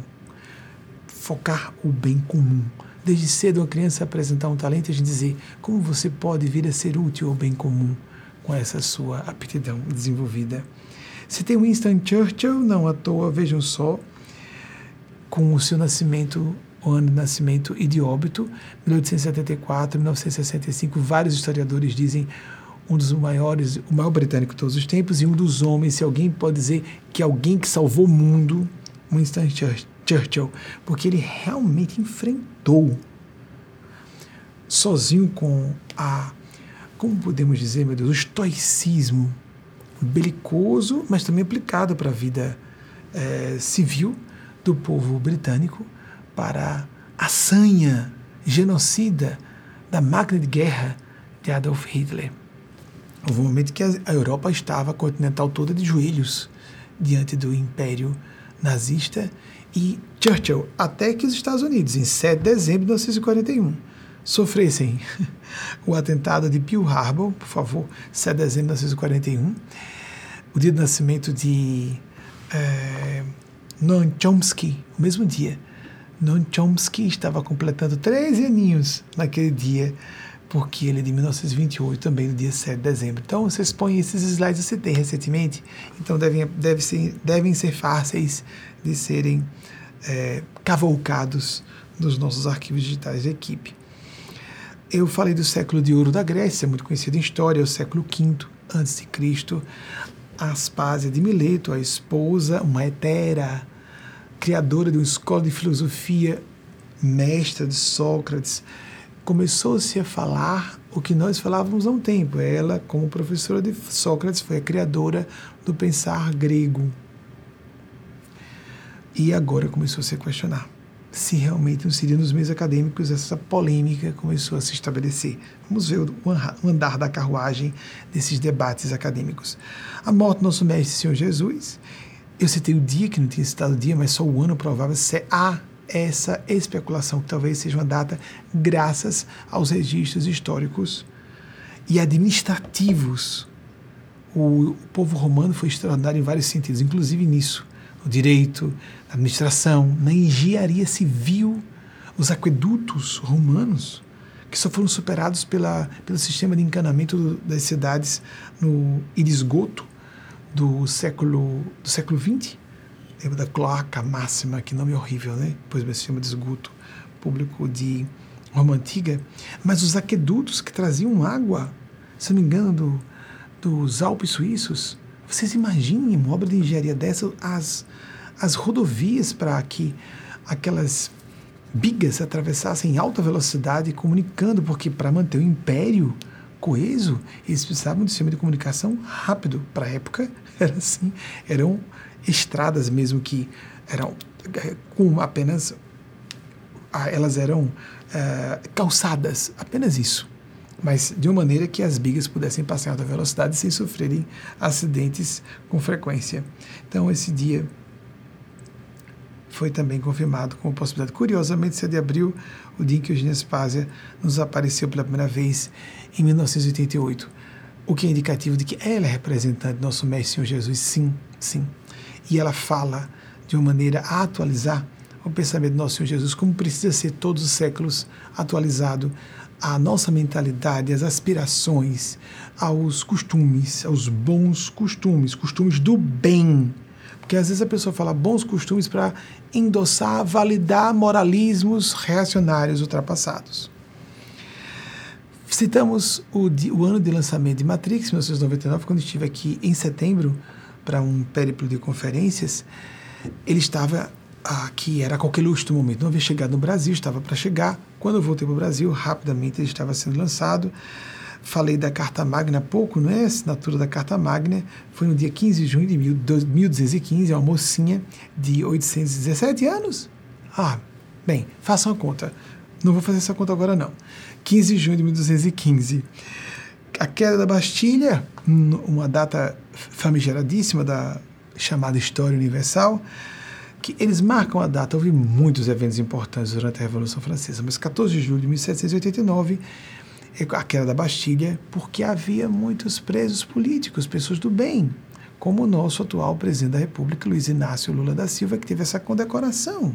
focar o bem comum. Desde cedo, uma criança apresentar um talento e a gente dizer como você pode vir a ser útil ao bem comum com essa sua aptidão desenvolvida. Se tem Winston Churchill, não à toa, vejam só, com o seu nascimento, o ano de nascimento e de óbito, 1874, 1965. Vários historiadores dizem um dos maiores, o maior britânico de todos os tempos e um dos homens, se alguém pode dizer que alguém que salvou o mundo, Winston Churchill, porque ele realmente enfrentou sozinho com a, como podemos dizer, meu Deus, o estoicismo belicoso, mas também aplicado para a vida é, civil, do povo britânico para a sanha genocida da máquina de guerra de Adolf Hitler. Houve um momento que a Europa estava continental toda de joelhos diante do império nazista e Churchill, até que os Estados Unidos, em 7 de dezembro de 1941, sofressem o atentado de Pearl Harbor, por favor, 7 de dezembro de 1941, o dia do nascimento de é, Noam Chomsky, o mesmo dia. Noam Chomsky estava completando 13 aninhos naquele dia, porque ele é de 1928, também no dia 7 de dezembro. Então, vocês põem esses slides, você tem recentemente, então devem, deve ser, devem ser fáceis de serem é, cavalcados nos nossos arquivos digitais da equipe. Eu falei do século de ouro da Grécia, muito conhecido em história, o século V antes de Cristo. Aspásia de Mileto, a esposa, uma hetera, criadora de uma escola de filosofia, mestra de Sócrates, começou-se a falar o que nós falávamos há um tempo. Ela, como professora de Sócrates, foi a criadora do pensar grego. E agora começou a se questionar se realmente não seria nos meios acadêmicos essa polêmica começou a se estabelecer. Vamos ver o andar da carruagem desses debates acadêmicos. A morte do nosso mestre Senhor Jesus eu citei o dia, que não tinha citado o dia, mas só o ano provável. Se há essa especulação, que talvez seja uma data, graças aos registros históricos e administrativos. O, povo romano foi extraordinário em vários sentidos, inclusive nisso. No direito, na administração, na engenharia civil, os aquedutos romanos, que só foram superados pela, pelo sistema de encanamento das cidades no, e de esgoto do século do século XX. Lembra da cloaca máxima, que nome horrível, né? Pois bem, chama de esgoto público de Roma Antiga, mas os aquedutos que traziam água, se não me engano, do, dos Alpes suíços. Vocês imaginem uma obra de engenharia dessa, as, as rodovias para que aquelas bigas atravessassem em alta velocidade, comunicando, porque para manter o império coeso, eles precisavam de sistema de comunicação rápido. Para a época, era assim, eram estradas mesmo que eram eh, com apenas ah, elas eram uh, calçadas, apenas isso. Mas de uma maneira que as bigas pudessem passar em alta velocidade sem sofrerem acidentes com frequência. Então, esse dia foi também confirmado como possibilidade. Curiosamente, 7 de abril, o dia em que Eugênia Spásia nos apareceu pela primeira vez em 1988, o que é indicativo de que ela é representante do nosso Mestre Senhor Jesus, sim, sim. E ela fala de uma maneira a atualizar o pensamento do nosso Senhor Jesus, como precisa ser todos os séculos atualizado a nossa mentalidade, as aspirações, aos costumes, aos bons costumes, costumes do bem, porque às vezes a pessoa fala bons costumes para endossar, validar moralismos reacionários ultrapassados. Citamos o, o, ano de lançamento de Matrix, 1999, quando estive aqui em setembro para um périplo de conferências. Ele estava aqui, era qualquer luxo do momento, não havia chegado no Brasil, estava para chegar. Quando eu voltei para o Brasil, rapidamente ele estava sendo lançado. Falei da Carta Magna há pouco, não é? A assinatura da Carta Magna foi no dia 15 de junho de 1215, é uma mocinha de 817 anos. Ah, bem, façam a conta. Não vou fazer essa conta agora, não. 15 de junho de 1215. A queda da Bastilha, uma data famigeradíssima da chamada História Universal, que eles marcam a data. Houve muitos eventos importantes durante a Revolução Francesa, mas 14 de julho de 1789 a queda da Bastilha, porque havia muitos presos políticos, pessoas do bem, como o nosso atual presidente da República, Luiz Inácio Lula da Silva, que teve essa condecoração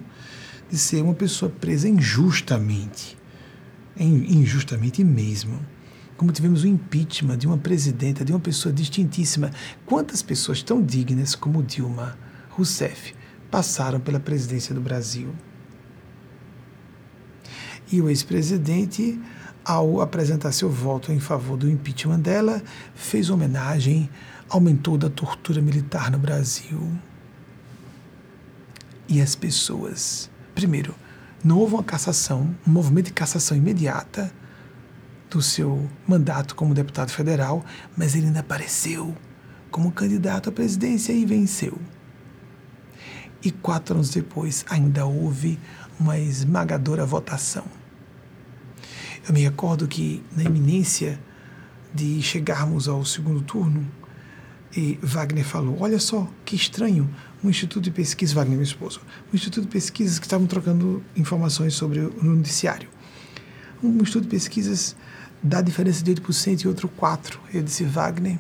de ser uma pessoa presa injustamente. Injustamente mesmo. Como tivemos o impeachment de uma presidenta, de uma pessoa distintíssima. Quantas pessoas tão dignas como Dilma Rousseff passaram pela presidência do Brasil? E o ex-presidente ao apresentar seu voto em favor do impeachment dela, fez homenagem, aumentou da tortura militar no Brasil. E as pessoas, primeiro, não houve uma cassação, um movimento de cassação imediata do seu mandato como deputado federal, mas ele ainda apareceu como candidato à presidência e venceu. E quatro anos depois ainda houve uma esmagadora votação eu me recordo que, na iminência de chegarmos ao segundo turno, Wagner falou: Olha só, que estranho, um instituto de pesquisa, Wagner, meu esposo, um instituto de pesquisas que estavam trocando informações sobre o noticiário. Um instituto de pesquisas dá diferença de 8% e outro 4%. Eu disse: Wagner,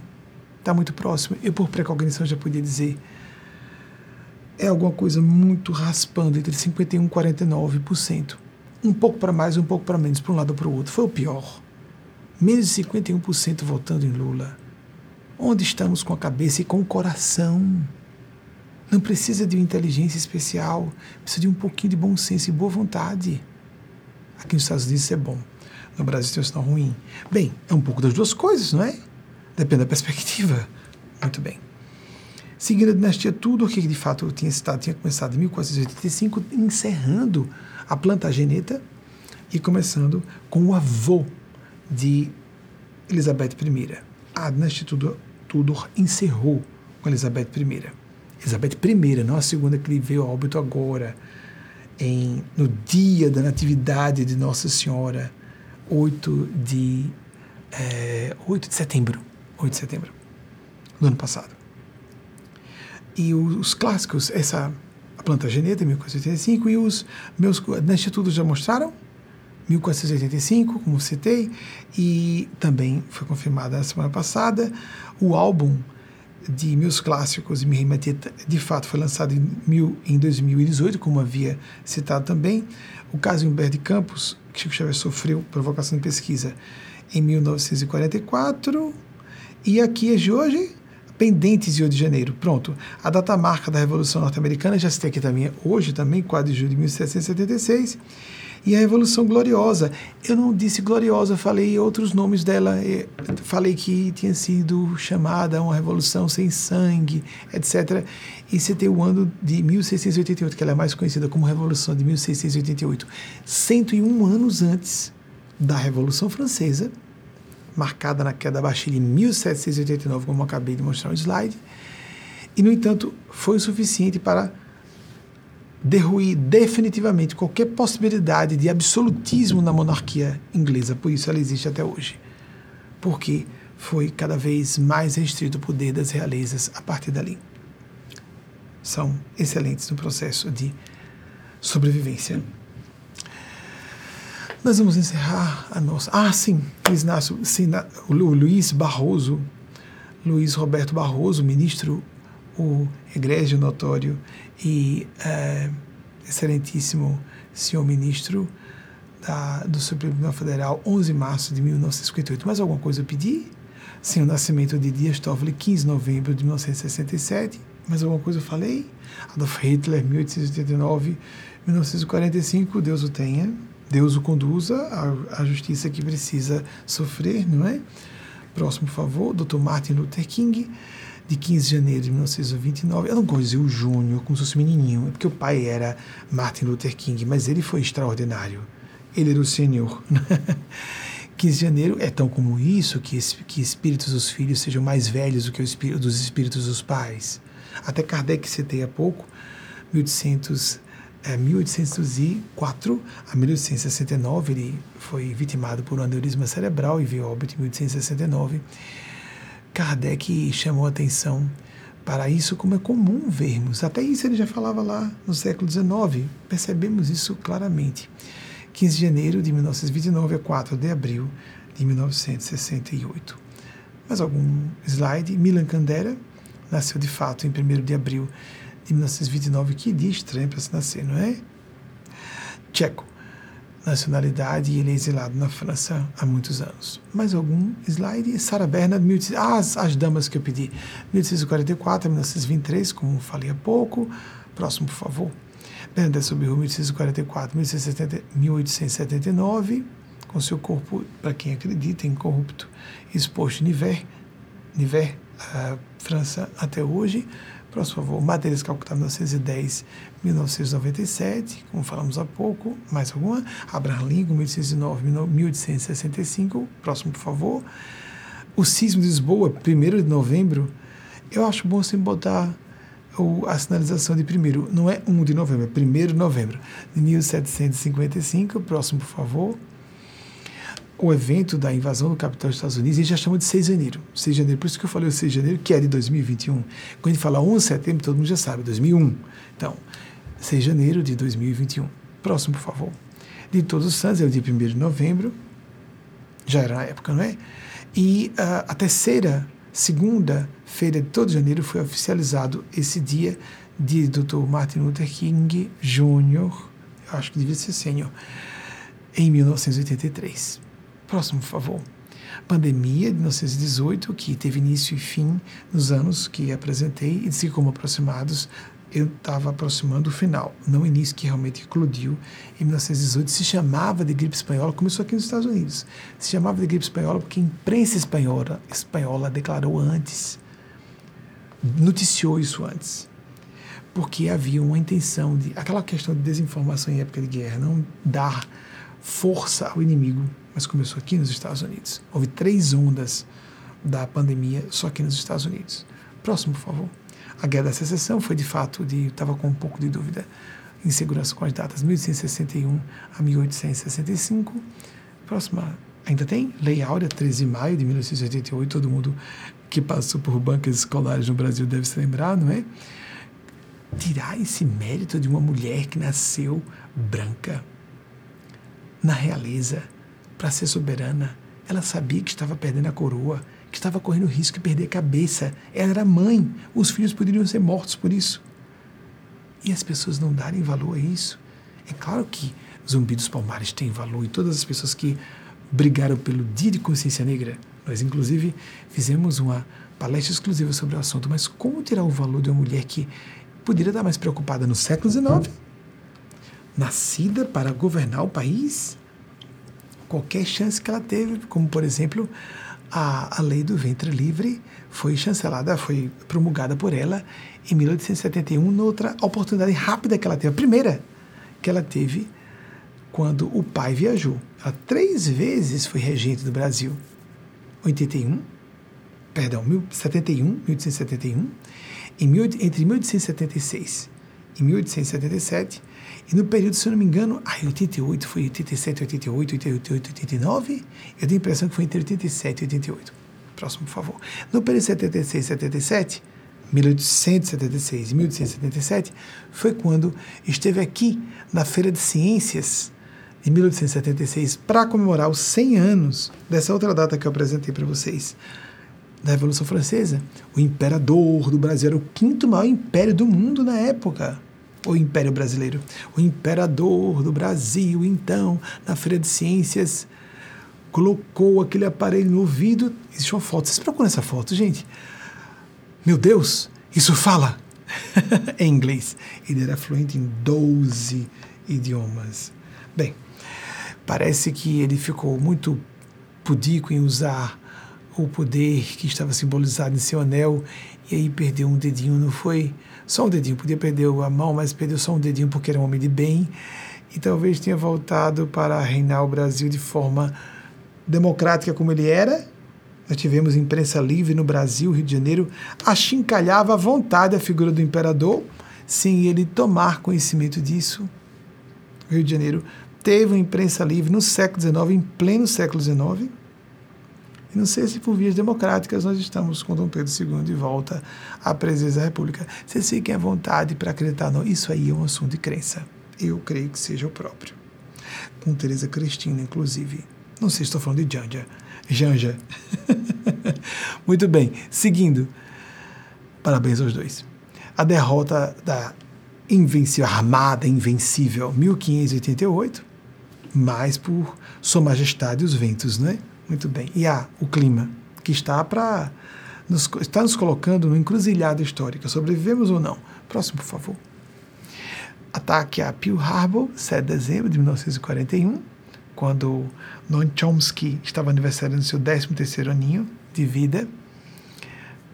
está muito próximo. Eu, por precognição, já podia dizer: é alguma coisa muito raspando entre 51% e 49% um pouco para mais, um pouco para menos, para um lado ou para o outro. Foi o pior. Menos de 51% votando em Lula. Onde estamos com a cabeça e com o coração? Não precisa de uma inteligência especial, precisa de um pouquinho de bom senso e boa vontade. Aqui nos Estados Unidos isso é bom, no Brasil tem um sinal ruim. Bem, é um pouco das duas coisas, não é? Depende da perspectiva. Muito bem. Seguindo a dinastia Tudor, que de fato eu tinha citado, tinha começado em 1485, encerrando a Plantageneta e começando com o avô de Elizabeth I. A dinastia Tudor encerrou com Elizabeth I. Elizabeth I, não a segunda que veio a óbito agora, em, no dia da Natividade de Nossa Senhora, 8 de, é, 8 de setembro, 8 de setembro do ano passado. E os clássicos, essa Plantageneta, 1485, e os meus no Instituto já mostraram 1485, como citei, e também foi confirmada na semana passada. O álbum de meus clássicos e Mateta, de fato, foi lançado em, mil, em 2018, como havia citado também. O caso Humberto de Campos, que Chico Xavier sofreu provocação de pesquisa em 1944. E aqui é de hoje, pendentes de Rio de Janeiro. Pronto. A data marca da Revolução Norte-Americana, já citei aqui também, hoje também, 4 de julho de 1776. E a Revolução Gloriosa. Eu não disse gloriosa, falei outros nomes dela. Eu falei que tinha sido chamada uma revolução sem sangue, etc. E citei o ano de 1688, que ela é mais conhecida como Revolução de 1688. 101 anos antes da Revolução Francesa, marcada na queda da Bastilha em 1789, como acabei de mostrar no slide. E, no entanto, foi o suficiente para derruir definitivamente qualquer possibilidade de absolutismo na monarquia inglesa. Por isso ela existe até hoje. Porque foi cada vez mais restrito o poder das realezas a partir dali. São excelentes no processo de sobrevivência. Nós vamos encerrar a nossa. Ah, sim, Luiz Inácio, sim, o Luiz Barroso, Luiz Roberto Barroso, ministro o egrégio notório e é, excelentíssimo senhor ministro da, do Supremo Tribunal Federal, 11 de março de 1958. Mais alguma coisa eu pedi? Sim, o nascimento de Dias Toffoli, 15 de novembro de 1967. Mais alguma coisa eu falei? Adolf Hitler, 1889, 1945. Deus o tenha, Deus o conduza à, à justiça que precisa sofrer, não é? Próximo favor, Dr. Martin Luther King, de 15 de janeiro de 1929. Eu não gosto dizer o Júnior como se fosse menininho, é porque o pai era Martin Luther King, mas ele foi extraordinário. Ele era o senhor. 15 de janeiro é tão comum isso que, que espíritos dos filhos sejam mais velhos do que os espíritos dos pais. Até Kardec citei há pouco, 1800, é, 1804 a 1869, ele foi vitimado por um aneurisma cerebral e veio óbito em 1869. Kardec chamou atenção para isso, como é comum vermos. Até isso ele já falava lá no século XIX. Percebemos isso claramente. 15 de janeiro de 1929 a 4 de abril de 1968. Mais algum slide? Milan Kundera nasceu de fato em 1 de abril de 1929. Que dia estranho para se nascer, não é? Tcheco nacionalidade ele é exilado na França há muitos anos. Mais algum slide? Sarah Bernard, ah, as, as damas que eu pedi, 1844 a 1923, como falei há pouco. Próximo, por favor. Bernadette Soberro, 1844 1879, com seu corpo, para quem acredita, incorrupto, exposto em Niver, Niver, uh, França, até hoje. Próximo favor, Madeiras Calcutá 1910, 1997, como falamos há pouco, mais alguma? Abraham Lincoln, 1809, 1865, próximo por favor. O sismo de Lisboa, 1 de novembro, eu acho bom sempre botar o, a sinalização de primeiro, não é 1 de novembro, é 1 de novembro, de 1755, próximo por favor o evento da invasão do capital dos Estados Unidos, a gente já chama de 6 de janeiro. 6 de janeiro, por isso que eu falei o 6 de janeiro, que é de 2021. Quando a gente fala 11 de setembro, todo mundo já sabe, 2001. Então, 6 de janeiro de 2021. Próximo, por favor. De Todos os Santos é o dia 1 de novembro, já era na época, não é? E uh, a terceira, segunda feira de todo janeiro foi oficializado esse dia de Dr. Martin Luther King Jr., acho que devia ser sênior, em 1983. Próximo, por favor. Pandemia de 1918, que teve início e fim nos anos que apresentei, e disse como aproximados, eu estava aproximando o final, não o início que realmente eclodiu em 1918. Se chamava de gripe espanhola, começou aqui nos Estados Unidos. Se chamava de gripe espanhola porque a imprensa espanhola, espanhola declarou antes, noticiou isso antes porque havia uma intenção de aquela questão de desinformação em época de guerra, não dar força ao inimigo, mas começou aqui nos Estados Unidos. Houve três ondas da pandemia só aqui nos Estados Unidos. Próximo, por favor. A Guerra da Secessão foi de fato de estava com um pouco de dúvida, insegurança com as datas 1861 a 1865. Próxima, ainda tem Lei Áurea, 13 de maio de 1988, todo mundo que passou por bancas escolares no Brasil deve se lembrar, não é? Tirar esse mérito de uma mulher que nasceu branca na realeza para ser soberana. Ela sabia que estava perdendo a coroa, que estava correndo risco de perder a cabeça. Ela era mãe, os filhos poderiam ser mortos por isso. E as pessoas não darem valor a isso. É claro que Zumbi dos Palmares tem valor e todas as pessoas que brigaram pelo Dia de Consciência Negra. Nós, inclusive, fizemos uma palestra exclusiva sobre o assunto. Mas como tirar o valor de uma mulher que poderia estar mais preocupada no século XIX nascida para governar o país? Qualquer chance que ela teve, como por exemplo a, a lei do ventre livre foi chancelada, foi promulgada por ela em 1871, noutra oportunidade rápida que ela teve, a primeira que ela teve quando o pai viajou. Ela três vezes foi regente do Brasil. 81, perdão, 71, 1871, em, entre 1876 e 1877, e no período, se eu não me engano, ai, 88, foi 87, 88, 88, 89? Eu tenho a impressão que foi entre 87 e 88. Próximo, por favor. No período 76 e 77, 1876 e 1877, foi quando esteve aqui na Feira de Ciências de 1876 para comemorar os 100 anos dessa outra data que eu apresentei para vocês, da Revolução Francesa. O imperador do Brasil era o quinto maior império do mundo na época o Império Brasileiro. O imperador do Brasil, então, na Feira de Ciências, colocou aquele aparelho no ouvido. Existe uma foto. Vocês procuram essa foto, gente? Meu Deus, isso fala em inglês. Ele era fluente em 12 idiomas. Bem, parece que ele ficou muito pudico em usar o poder que estava simbolizado em seu anel e aí perdeu um dedinho, não foi? Só um dedinho, podia perder a mão, mas perdeu só um dedinho porque era um homem de bem e talvez tenha voltado para reinar o Brasil de forma democrática como ele era. Nós tivemos imprensa livre no Brasil, Rio de Janeiro, achincalhava à vontade a figura do imperador, sem ele tomar conhecimento disso. O Rio de Janeiro teve uma imprensa livre no século XIX, em pleno século XIX, não sei se por vias democráticas nós estamos com Dom Pedro II de volta à presidência da República. Vocês fiquem à vontade para acreditar, não. Isso aí é um assunto de crença. Eu creio que seja o próprio. Com Teresa Cristina, inclusive. Não sei se estou falando de Janja. Janja. Muito bem. Seguindo. Parabéns aos dois. A derrota da invencível, Armada Invencível, 1588, mais por Sua Majestade os Ventos, não é? Muito bem. E há o clima, que está para nos, está nos colocando no encruzilhado histórica. Sobrevivemos ou não? Próximo, por favor. Ataque a Pearl Harbor, 7 de dezembro de 1941, quando Noam Chomsky estava aniversariando seu 13º aninho de vida.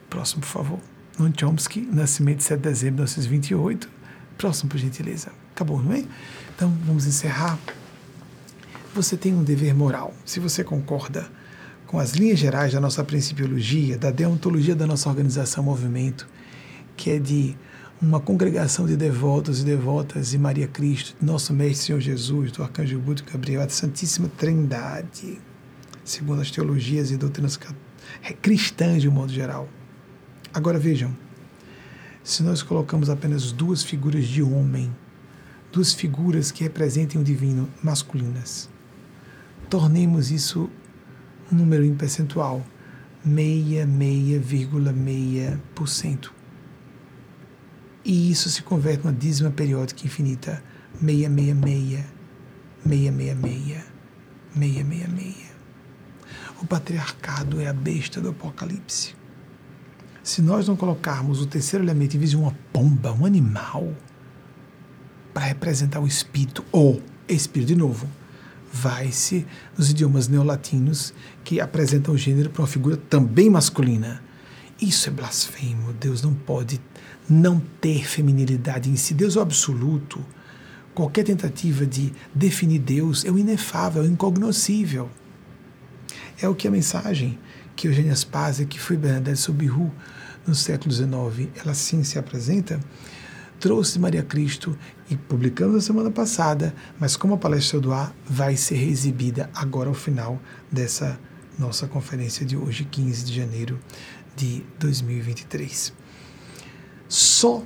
Próximo, por favor. Noam Chomsky, nascimento de 7 de dezembro de 1928. Próximo, por gentileza. Acabou, não é? Então, vamos encerrar você tem um dever moral. Se você concorda com as linhas gerais da nossa principiologia, da deontologia da nossa organização Movimento, que é de uma congregação de devotos e devotas de Maria Cristo, nosso Mestre Senhor Jesus, do Arcanjo Budo Gabriel, da Santíssima Trindade, segundo as teologias e doutrinas cristãs de um modo geral. Agora vejam, se nós colocamos apenas duas figuras de homem, duas figuras que representem o divino masculinas, tornemos isso um número em percentual, 66,6%. E isso se converte numa dízima periódica infinita, 666, 666, 666. O patriarcado é a besta do Apocalipse. Se nós não colocarmos o terceiro elemento em vez de uma pomba, um animal, para representar o espírito, ou espírito de novo, vai-se nos idiomas neolatinos que apresentam o gênero para uma figura também masculina. Isso é blasfemo. Deus não pode não ter feminilidade em si. Deus é o absoluto. Qualquer tentativa de definir Deus é o inefável, é o incognoscível. É o que a mensagem que Eugênia Spazia, que foi Bernadette Sobiru no século XIX, ela sim se apresenta, trouxe Maria Cristo e publicamos na semana passada, mas como a palestra do ar vai ser exibida agora ao final dessa nossa conferência de hoje, 15 de janeiro de 2023. Só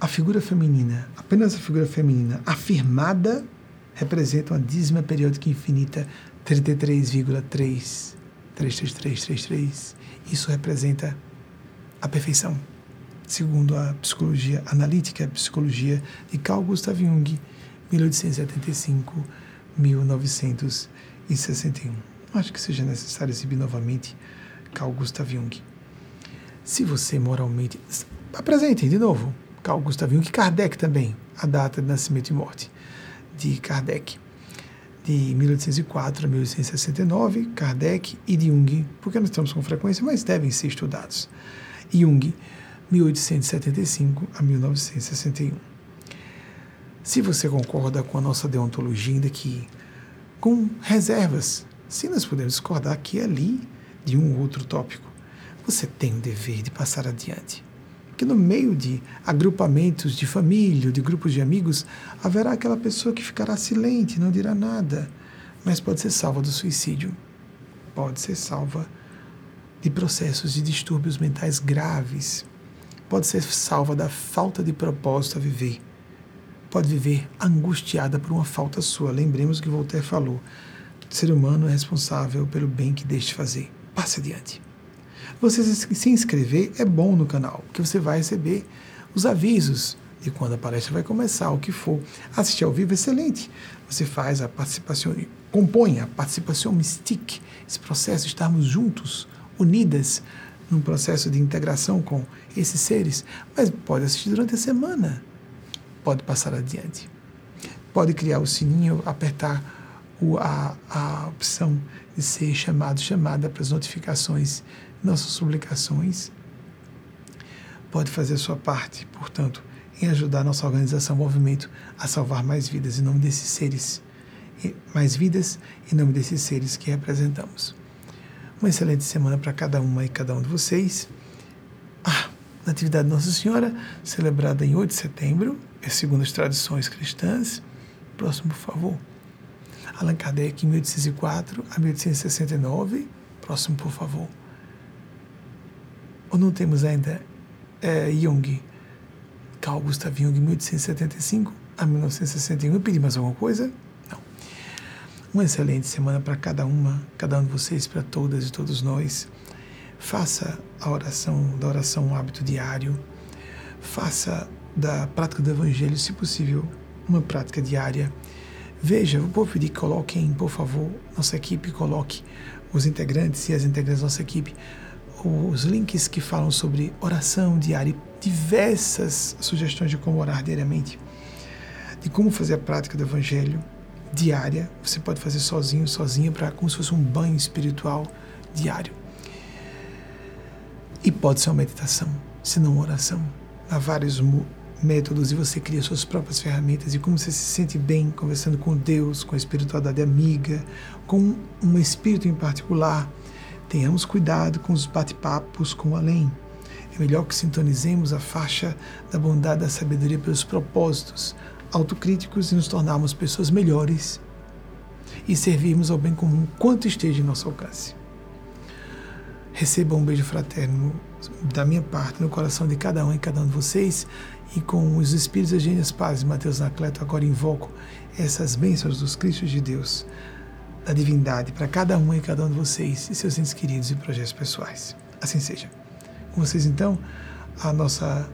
a figura feminina, apenas a figura feminina afirmada, representa uma dízima periódica infinita 33,3 33333. Isso representa a perfeição segundo a psicologia analítica, a psicologia de Carl Gustav Jung, 1875-1961. Acho que seja necessário exibir novamente Carl Gustav Jung. Se você moralmente. Apresentem de novo Carl Gustav Jung, Kardec também, a data de nascimento e morte. de Kardec, de 1804 a 1869, Kardec e de Jung, porque não estamos com frequência, mas devem ser estudados. Jung, 1875 a 1961. Se você concorda com a nossa deontologia, ainda que com reservas, se nós podemos discordar aqui e ali de um ou outro tópico, você tem o dever de passar adiante. Porque no meio de agrupamentos de família, de grupos de amigos, haverá aquela pessoa que ficará silente, não dirá nada, mas pode ser salva do suicídio, pode ser salva de processos de distúrbios mentais graves, pode ser salva da falta de propósito a viver, pode viver angustiada por uma falta sua. Lembremos que Voltaire falou: o ser humano é responsável pelo bem que deixe fazer. Passe adiante. Você se inscrever é bom no canal, porque você vai receber os avisos de quando a palestra vai começar, o que for. Assistir ao vivo, excelente. Você faz a participação, compõe a participação mystique, esse processo, estarmos juntos, unidas, num processo de integração com esses seres. Mas pode assistir durante a semana, pode passar adiante. Pode criar o sininho, apertar o, a, a opção de ser chamado, chamada para as notificações nossas publicações. Pode fazer a sua parte, portanto, em ajudar nossa organização, movimento, a salvar mais vidas em nome desses seres, mais vidas em nome desses seres que representamos. Uma excelente semana para cada uma e cada um de vocês. Natividade de Nossa Senhora, celebrada em 8 de setembro, é segundo as tradições cristãs. Próximo, por favor. Allan Kardec, em 1804 a 1869. Próximo, por favor. Ou não temos ainda é, Jung, Carl Gustav Jung, 1875 a 1961. Eu pedi mais alguma coisa? Não. Uma excelente semana para cada uma, cada um de vocês, para todas e todos nós. Faça a oração, da oração um hábito diário. Faça da prática do Evangelho, se possível, uma prática diária. Veja, vou pedir que coloquem, por favor, nossa equipe, coloque os integrantes e as integrantes da nossa equipe os links que falam sobre oração diária, diversas sugestões de como orar diariamente, de como fazer a prática do Evangelho diária. Você pode fazer sozinho, sozinha, para como se fosse um banho espiritual diário. E pode ser uma meditação, se não uma oração. Há vários métodos e você cria suas próprias ferramentas e como você se sente bem conversando com Deus, com a espiritualidade amiga, com um espírito em particular Tenhamos cuidado com os bate-papos com o além. É melhor que sintonizemos a faixa da bondade da sabedoria pelos propósitos autocríticos e nos tornarmos pessoas melhores e servirmos ao bem comum quanto esteja em nosso alcance. Receba um beijo fraterno da minha parte no coração de cada um e cada um de vocês e com os Espíritos de Gênios Paz e Mateus Anacleto agora invoco essas bênçãos dos Cristos de Deus da divindade para cada um e cada um de vocês e seus entes queridos e projetos pessoais. Assim seja. Com vocês, então, a nossa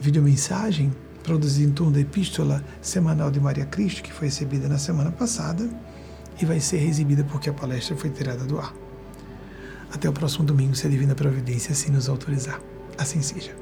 videomensagem produzida em torno da Epístola Semanal de Maria Cristo, que foi recebida na semana passada e vai ser exibida porque a palestra foi tirada do ar. Até o próximo domingo, se a Divina Providência assim nos autorizar. Assim seja.